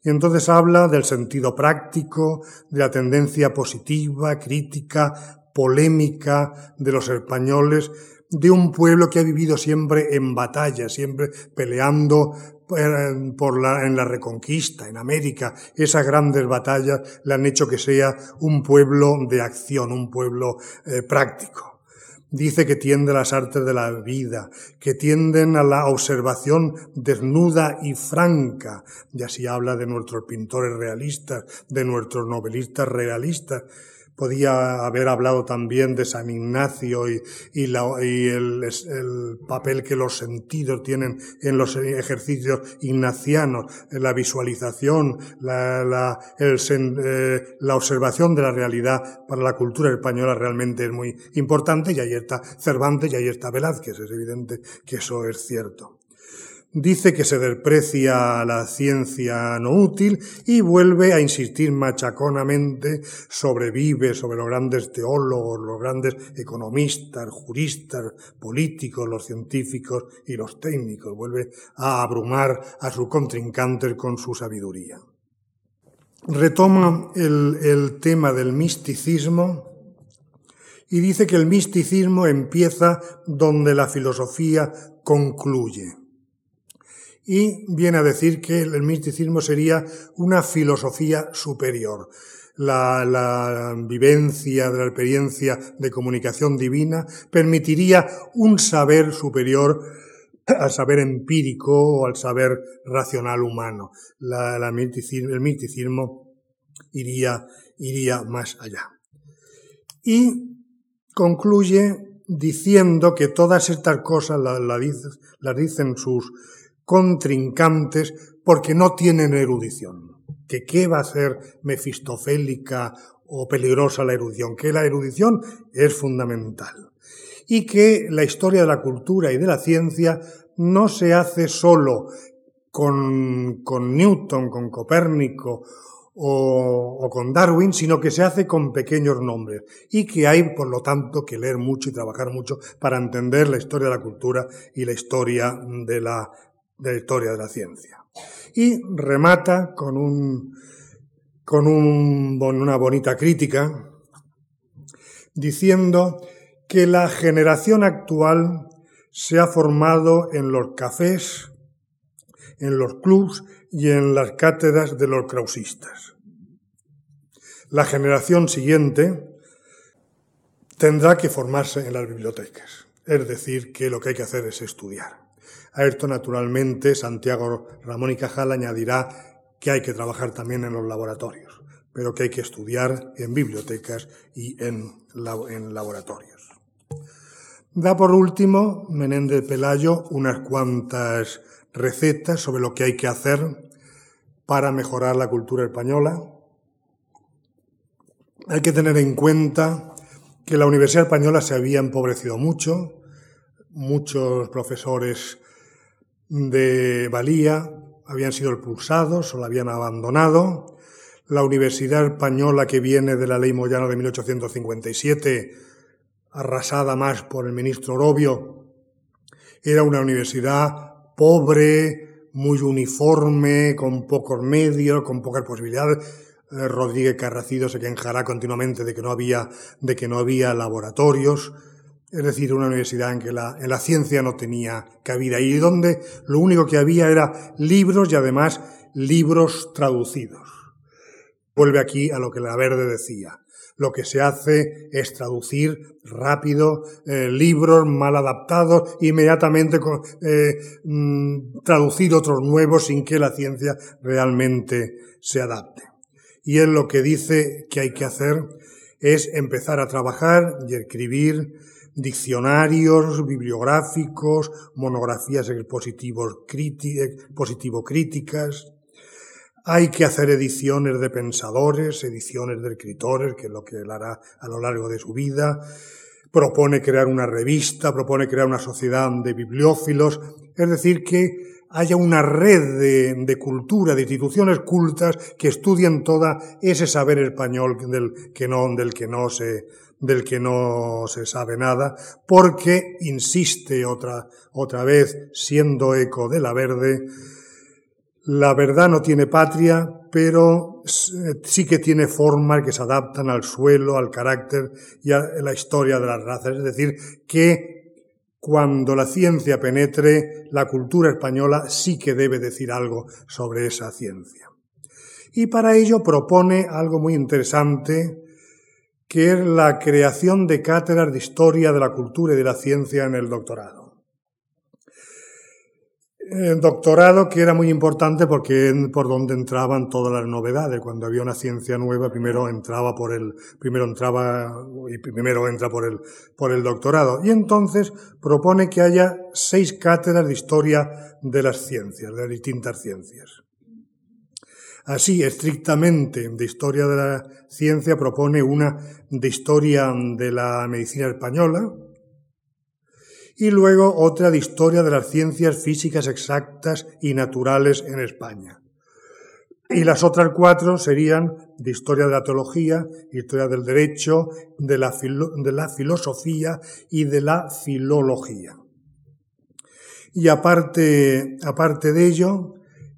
Y entonces habla del sentido práctico, de la tendencia positiva, crítica, polémica de los españoles, de un pueblo que ha vivido siempre en batalla, siempre peleando eh, por la, en la reconquista, en América. Esas grandes batallas le han hecho que sea un pueblo de acción, un pueblo eh, práctico. Dice que tiende a las artes de la vida, que tienden a la observación desnuda y franca, y así habla de nuestros pintores realistas, de nuestros novelistas realistas, Podía haber hablado también de San Ignacio y, el, papel que los sentidos tienen en los ejercicios ignacianos, la visualización, la, eh, la observación de la realidad para la cultura española realmente es muy importante y ahí está Cervantes y ahí está Velázquez, es evidente que eso es cierto dice que se desprecia la ciencia no útil y vuelve a insistir machaconamente sobre Vives, sobre los grandes teólogos, los grandes economistas, juristas, políticos, los científicos y los técnicos. Vuelve a abrumar a sus contrincantes con su sabiduría. Retoma el, el tema del misticismo y dice que el misticismo empieza donde la filosofía concluye y viene a decir que el misticismo sería una filosofía superior. La, vivencia de la experiencia de comunicación divina permitiría un saber superior al saber empírico o al saber racional humano. el misticismo iría, iría más allá. Y concluye diciendo que todas estas cosas las dicen sus contrincantes porque no tienen erudición. Que qué va a ser mefistofélica o peligrosa la erudición, que la erudición es fundamental. Y que la historia de la cultura y de la ciencia no se hace solo con, con Newton, con Copérnico o, o, con Darwin, sino que se hace con pequeños nombres y que hay, por lo tanto, que leer mucho y trabajar mucho para entender la historia de la cultura y la historia de la de la historia de la ciencia. Y remata con, un, con un, una bonita crítica diciendo que la generación actual se ha formado en los cafés, en los clubs y en las cátedras de los krausistas. La generación siguiente tendrá que formarse en las bibliotecas, es decir, que lo que hay que hacer es estudiar. A esto, naturalmente, Santiago Ramón y Cajal añadirá que hay que trabajar también en los laboratorios, pero que hay que estudiar en bibliotecas y en, laboratorios. Da por último Menéndez Pelayo unas cuantas recetas sobre lo que hay que hacer para mejorar la cultura española. Hay que tener en cuenta que la Universidad Española se había empobrecido mucho, muchos profesores de valía habían sido expulsados o la habían abandonado. La Universidad Española que viene de la Ley Moyano de 1857, arrasada más por el ministro Orobio, Era una universidad pobre, muy uniforme, con pocos medios, con pocas posibilidades. Eh, Rodríguez Carracido se quejará continuamente de que no había, de que no había laboratorios es decir, una universidad en que la, en la ciencia no tenía cabida y donde lo único que había era libros y además libros traducidos. Vuelve aquí a lo que la Verde decía. Lo que se hace es traducir rápido eh, libros mal adaptados, inmediatamente eh, mm, traducir otros nuevos sin que la ciencia realmente se adapte. Y él lo que dice que hay que hacer es empezar a trabajar y escribir diccionarios bibliográficos, monografías positivo-críticas. Hay que hacer ediciones de pensadores, ediciones de escritores, que es lo que él hará a lo largo de su vida. Propone crear una revista, propone crear una sociedad de bibliófilos, es decir, que haya una red de, cultura, de instituciones cultas que estudien toda ese saber español del que no, del que no se, del que no se sabe nada, porque, insiste otra, otra vez, siendo eco de la verde, la verdad no tiene patria, pero sí que tiene formas que se adaptan al suelo, al carácter y a la historia de las razas. Es decir, que cuando la ciencia penetre, la cultura española sí que debe decir algo sobre esa ciencia. Y para ello propone algo muy interesante que es la creación de cátedras de historia de la cultura y de la ciencia en el doctorado. El doctorado que era muy importante porque por donde entraban todas las novedades. Cuando había una ciencia nueva, primero entraba por el, primero entraba y primero entra por el, por el doctorado. Y entonces propone que haya seis cátedras de historia de las ciencias, de las distintas ciencias. Así, estrictamente, de historia de la ciencia propone una de historia de la medicina española y luego otra de historia de las ciencias físicas exactas y naturales en España. Y las otras cuatro serían de historia de la teología, historia del derecho, de la, filosofía y de la filología. Y aparte, aparte de ello,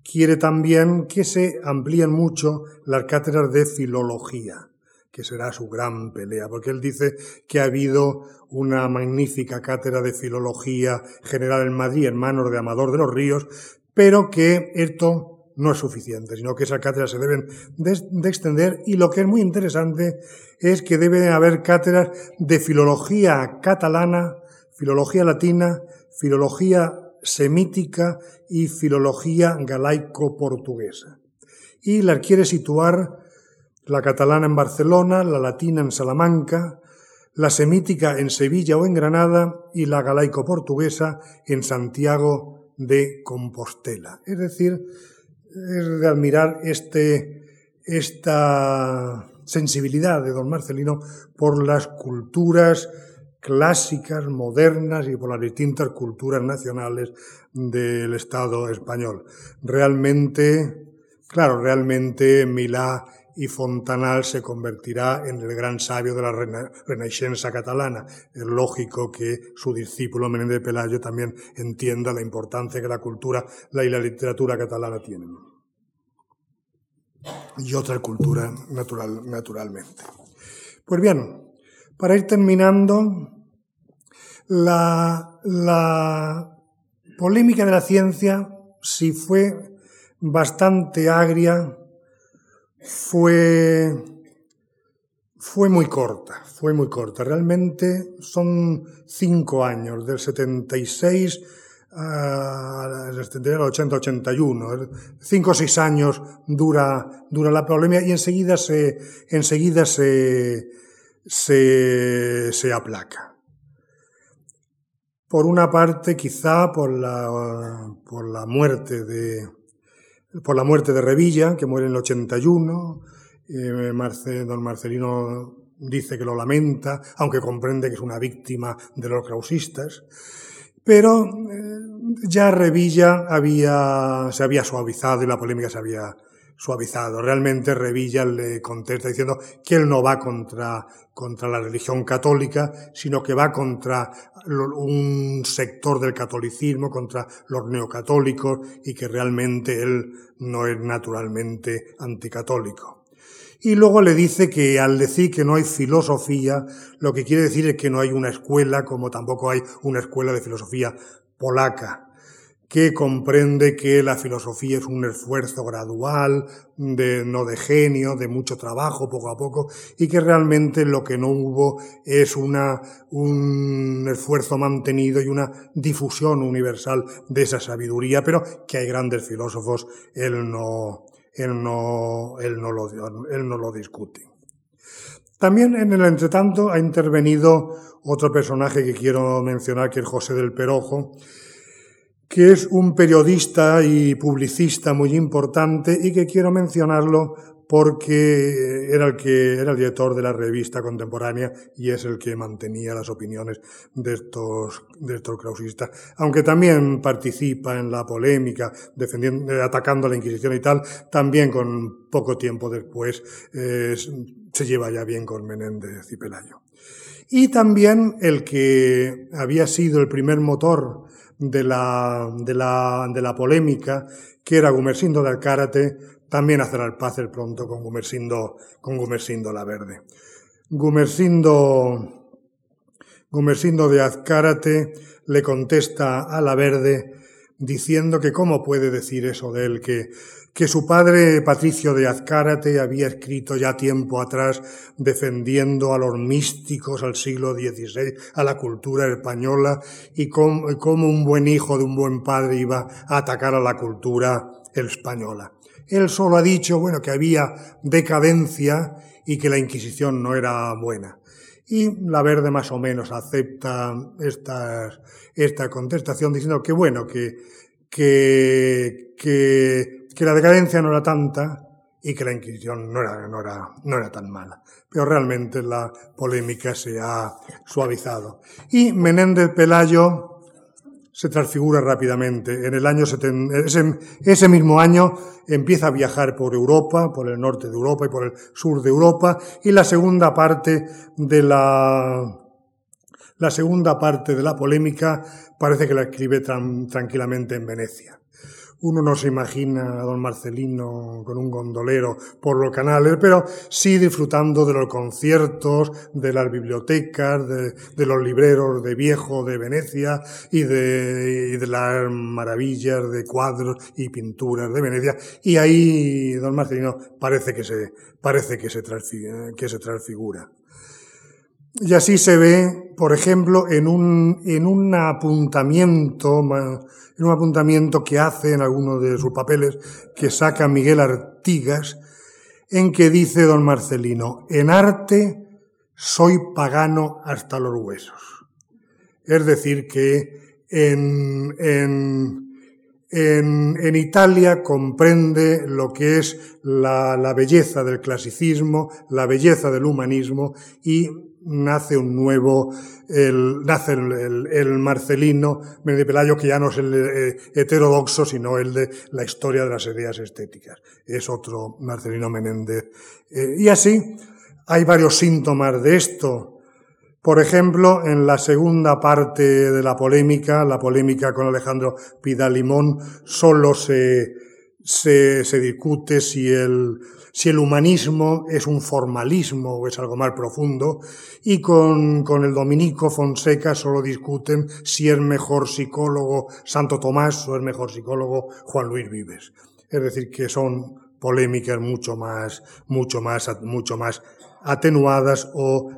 quiere también que se amplíen mucho las cátedras de filología, que será su gran pelea, porque él dice que ha habido una magnífica cátedra de filología general en Madrid en manos de Amador de los Ríos, pero que esto no es suficiente, sino que esas cátedras se deben de, extender y lo que es muy interesante es que debe haber cátedras de filología catalana, filología latina, filología semítica y filología galaico-portuguesa. Y la quiere situar la catalana en Barcelona, la latina en Salamanca, la semítica en Sevilla o en Granada y la galaico-portuguesa en Santiago de Compostela. Es decir, es de admirar este, esta sensibilidad de don Marcelino por las culturas clásicas, modernas y por las distintas culturas nacionales del Estado español. Realmente, claro, realmente Milá y Fontanal se convertirá en el gran sabio de la Renaixença catalana. Es lógico que su discípulo Menéndez Pelayo también entienda la importancia que la cultura y la literatura catalana tienen. Y otra cultura natural, naturalmente. Pues bien, para ir terminando, la, la polémica de la ciencia, si fue bastante agria, fue, fue muy corta, fue muy corta. Realmente son cinco años, del 76 al 80, 81. Cinco o seis años dura, dura la polémica y enseguida se, enseguida se, se, se aplaca. Por una parte, quizá por la, por la muerte de por la muerte de Revilla, que muere en el 81. Eh, don Marcelino dice que lo lamenta, aunque comprende que es una víctima de los krausistas. Pero eh, ya Revilla había, se había suavizado y la polémica se había, suavizado. Realmente Revilla le contesta diciendo que él no va contra, contra la religión católica, sino que va contra un sector del catolicismo, contra los neocatólicos, y que realmente él no es naturalmente anticatólico. Y luego le dice que al decir que no hay filosofía, lo que quiere decir es que no hay una escuela, como tampoco hay una escuela de filosofía polaca que comprende que la filosofía es un esfuerzo gradual, de, no de genio, de mucho trabajo poco a poco, y que realmente lo que no hubo es una, un esfuerzo mantenido y una difusión universal de esa sabiduría, pero que hay grandes filósofos, él no, él no, él no lo, él no lo discute. También en el entretanto ha intervenido otro personaje que quiero mencionar, que es José del Perojo, que es un periodista y publicista muy importante y que quiero mencionarlo porque era el que era el director de la revista contemporánea y es el que mantenía las opiniones de estos de estos clausistas, aunque también participa en la polémica defendiendo atacando a la Inquisición y tal, también con poco tiempo después eh, se lleva ya bien con Menéndez y Pelayo. Y también el que había sido el primer motor de la, de la, de la polémica, que era Gumersindo de Alcárate, también paz el pronto con Gumersindo, con Gumersindo la Verde. Gumersindo, Gumersindo de Azcárate le contesta a la Verde diciendo que cómo puede decir eso de él, que que su padre Patricio de Azcárate había escrito ya tiempo atrás defendiendo a los místicos al siglo XVI, a la cultura española, y cómo, un buen hijo de un buen padre iba a atacar a la cultura española. Él solo ha dicho, bueno, que había decadencia y que la Inquisición no era buena. Y la Verde más o menos acepta esta, esta contestación diciendo que bueno, que, que, que que la decadencia no era tanta y que la Inquisición no era, no era, no era tan mala. Pero realmente la polémica se ha suavizado. Y Menéndez Pelayo se transfigura rápidamente. En el año ese, ese mismo año empieza a viajar por Europa, por el norte de Europa y por el sur de Europa, y la segunda parte de la, la segunda parte de la polémica parece que la escribe tranquilamente en Venecia. Uno no se imagina a don Marcelino con un gondolero por los canales, pero sí disfrutando de los conciertos, de las bibliotecas, de, los libreros de viejo de Venecia y de, las maravillas de cuadros y pinturas de Venecia. Y ahí don Marcelino parece que se, parece que se transfigura. Y así se ve, por ejemplo, en un, en un apuntamiento, en un apuntamiento que hace en alguno de sus papeles, que saca Miguel Artigas, en que dice don Marcelino, en arte soy pagano hasta los huesos. Es decir, que en, en, en, Italia comprende lo que es la, la belleza del clasicismo, la belleza del humanismo y nace un nuevo, el, nace el, el, Marcelino Menéndez Pelayo, que ya no es el eh, heterodoxo, sino el de la historia de las ideas estéticas. Es otro Marcelino Menéndez. Eh, y así, hay varios síntomas de esto. Por ejemplo, en la segunda parte de la polémica, la polémica con Alejandro Pidalimón, solo se, se, se discute si el, si el humanismo es un formalismo o es algo más profundo, y con, con el dominico Fonseca solo discuten si es mejor psicólogo Santo Tomás o es mejor psicólogo Juan Luis Vives. Es decir, que son polémicas mucho más, mucho más, mucho más atenuadas o,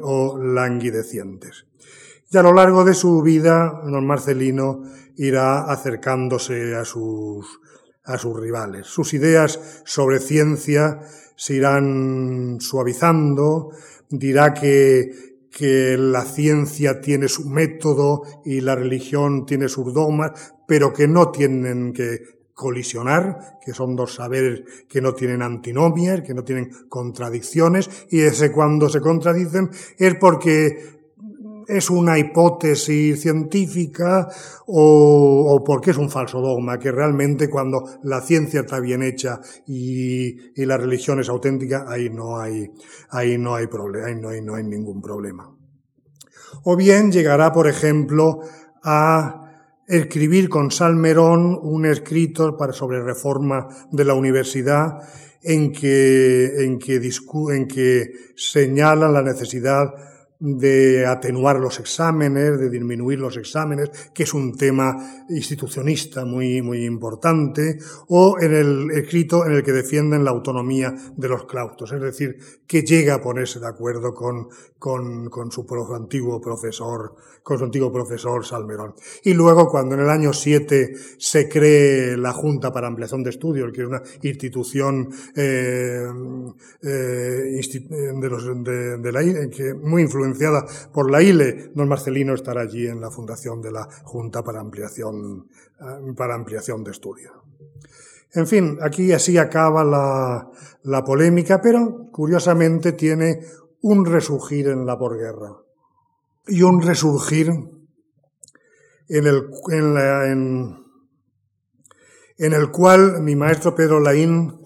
o languidecientes. Y a lo largo de su vida, don Marcelino irá acercándose a sus, a sus rivales. Sus ideas sobre ciencia se irán suavizando, dirá que, que la ciencia tiene su método y la religión tiene sus dogmas, pero que no tienen que colisionar, que son dos saberes que no tienen antinomias, que no tienen contradicciones, y ese cuando se contradicen es porque es una hipótesis científica o, porque es un falso dogma, que realmente cuando la ciencia está bien hecha y, la religión es auténtica, ahí no hay, ahí no hay problema, ahí no hay, no hay ningún problema. O bien llegará, por ejemplo, a escribir con Salmerón un escrito para, sobre reforma de la universidad en que, en que, en que señalan la necesidad de atenuar los exámenes, de disminuir los exámenes, que es un tema institucionista muy, muy importante, o en el escrito en el que defienden la autonomía de los claustros, es decir, que llega a ponerse de acuerdo con, con, su antiguo profesor, con su antiguo profesor Salmerón. Y luego, cuando en el año 7 se cree la Junta para Ampliación de Estudios, que es una institución eh, eh, de la que muy influyente influenciada por la ILE, don Marcelino estará allí en la fundación de la Junta para Ampliación, eh, para ampliación de Estudio. En fin, aquí así acaba la, la polémica, pero curiosamente tiene un resurgir en la posguerra y un resurgir en el, en, la, en, en el cual mi maestro Pedro Laín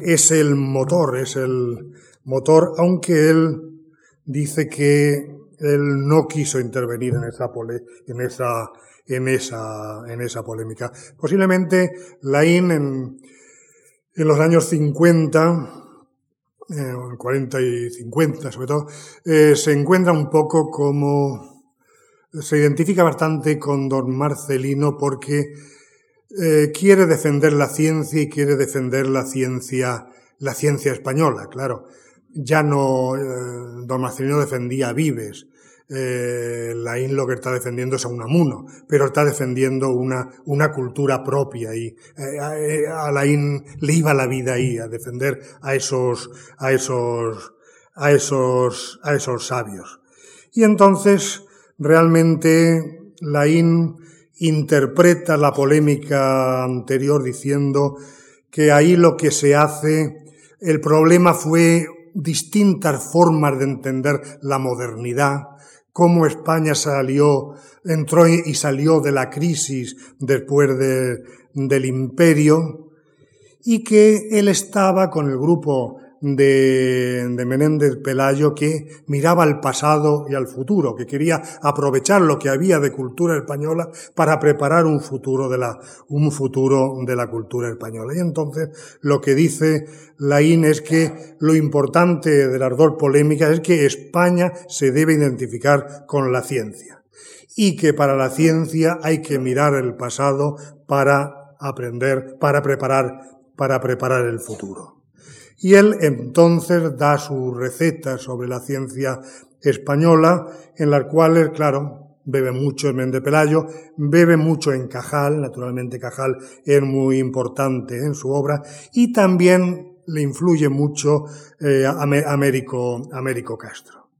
es el motor, es el motor, aunque él dice que él no quiso intervenir en esa, en esa, en esa, en esa polémica. Posiblemente Laín en, en los años 50, eh, 40 y 50 sobre todo, eh, se encuentra un poco como, se identifica bastante con don Marcelino porque eh, quiere defender la ciencia y quiere defender la ciencia, la ciencia española, claro ya no, eh, don Marcelino defendía a Vives, eh, Laín lo que está defendiendo es a Unamuno, pero está defendiendo una, una cultura propia y eh, a, a Laín le iba la vida ahí, a defender a esos, a esos, a esos, a esos sabios. Y entonces, realmente, Laín interpreta la polémica anterior diciendo que ahí lo que se hace, el problema fue distintas formas de entender la modernidad, cómo España salió, entró y salió de la crisis después de, del imperio, y que él estaba con el grupo de, de, Menéndez Pelayo que miraba al pasado y al futuro, que quería aprovechar lo que había de cultura española para preparar un futuro de la, un futuro de la cultura española. Y entonces lo que dice Laín es que lo importante de las dos polémicas es que España se debe identificar con la ciencia y que para la ciencia hay que mirar el pasado para aprender, para preparar, para preparar el futuro. Y él entonces da su receta sobre la ciencia española, en las cuales, claro, bebe mucho en Mende Pelayo, bebe mucho en Cajal, naturalmente Cajal es muy importante en su obra, y también le influye mucho eh, Américo, Américo Castro.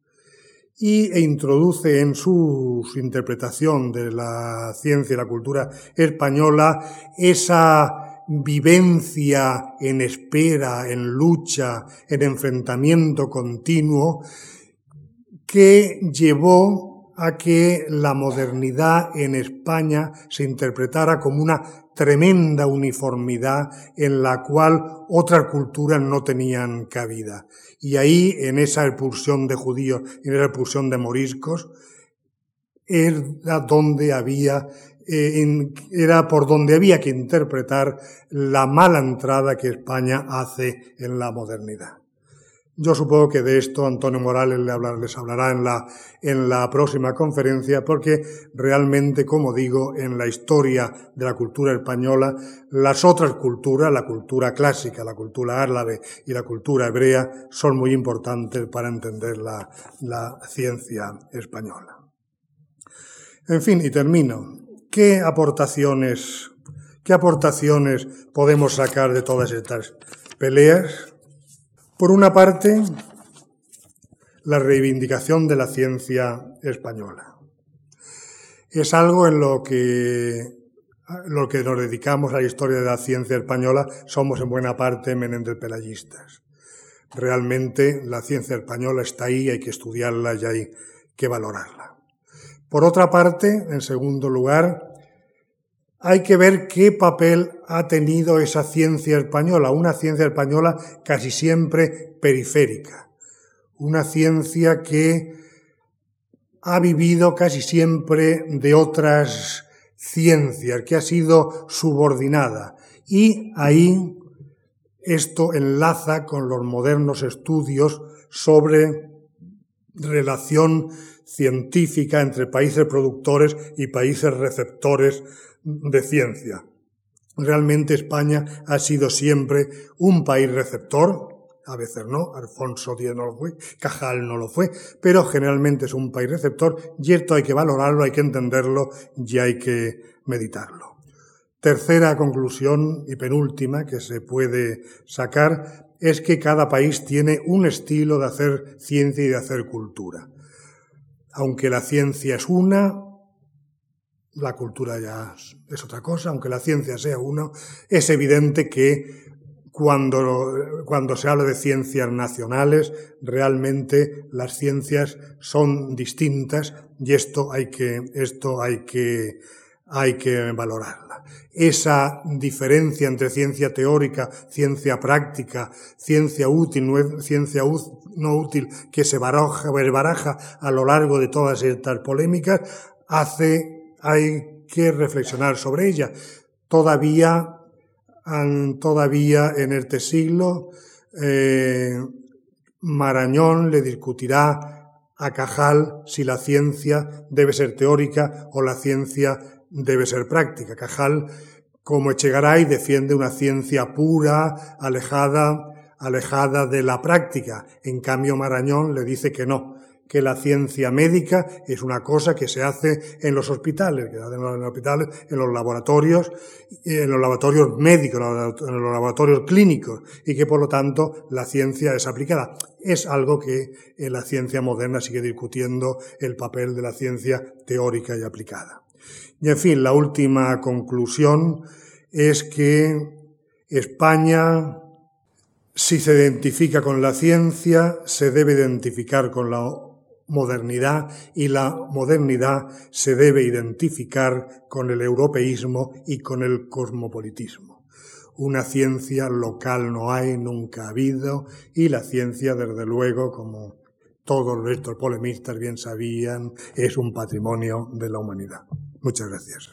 Y e introduce en su interpretación de la ciencia y la cultura española esa vivencia en espera, en lucha, en enfrentamiento continuo, que llevó a que la modernidad en España se interpretara como una tremenda uniformidad en la cual otras culturas no tenían cabida. Y ahí, en esa expulsión de judíos, en esa expulsión de moriscos, era donde había eh, era por donde había que interpretar la mala entrada que España hace en la modernidad. Yo supongo que de esto Antonio Morales les hablará en la, en la próxima conferencia, porque realmente, como digo, en la historia de la cultura española, las otras culturas, la cultura clásica, la cultura árabe y la cultura hebrea, son muy importantes para entender la, la ciencia española. En fin, y termino. ¿Qué aportaciones, qué aportaciones podemos sacar de todas estas peleas? Por una parte, la reivindicación de la ciencia española. Es algo en lo que, lo que nos dedicamos a la historia de la ciencia española somos en buena parte Menéndez Pelayistas. Realmente la ciencia española está ahí, hay que estudiarla y hay que valorarla. Por otra parte, en segundo lugar, hay que ver qué papel ha tenido esa ciencia española, una ciencia española casi siempre periférica, una ciencia que ha vivido casi siempre de otras ciencias, que ha sido subordinada. Y ahí esto enlaza con los modernos estudios sobre relación científica entre países productores y países receptores de ciencia. Realmente España ha sido siempre un país receptor, a veces no, Alfonso X no lo fue, Cajal no lo fue, pero generalmente es un país receptor y esto hay que valorarlo, hay que entenderlo y hay que meditarlo. Tercera conclusión y penúltima que se puede sacar es que cada país tiene un estilo de hacer ciencia y de hacer cultura. Aunque la ciencia es una, la cultura ya es otra cosa, aunque la ciencia sea uno, es evidente que cuando, cuando se habla de ciencias nacionales, realmente las ciencias son distintas y esto hay que, esto hay que, hay que valorarla. Esa diferencia entre ciencia teórica, ciencia práctica, ciencia útil, ciencia no útil, que se baraja, a lo largo de todas estas polémicas, hace hay que reflexionar sobre ella. Todavía, todavía en este siglo, eh, Marañón le discutirá a Cajal si la ciencia debe ser teórica o la ciencia debe ser práctica. Cajal, como Echegaray, defiende una ciencia pura, alejada, alejada de la práctica. En cambio, Marañón le dice que no, que la ciencia médica es una cosa que se hace en los hospitales, que se hace en los hospitales, en los laboratorios, en los laboratorios médicos, en los laboratorios clínicos, y que por lo tanto la ciencia es aplicada. Es algo que en la ciencia moderna sigue discutiendo el papel de la ciencia teórica y aplicada. Y en fin, la última conclusión es que España si se identifica con la ciencia, se debe identificar con la modernidad y la modernidad se debe identificar con el europeísmo y con el cosmopolitismo. Una ciencia local no hay, nunca ha habido, y la ciencia, desde luego, como todos nuestros polemistas bien sabían, es un patrimonio de la humanidad. Muchas gracias.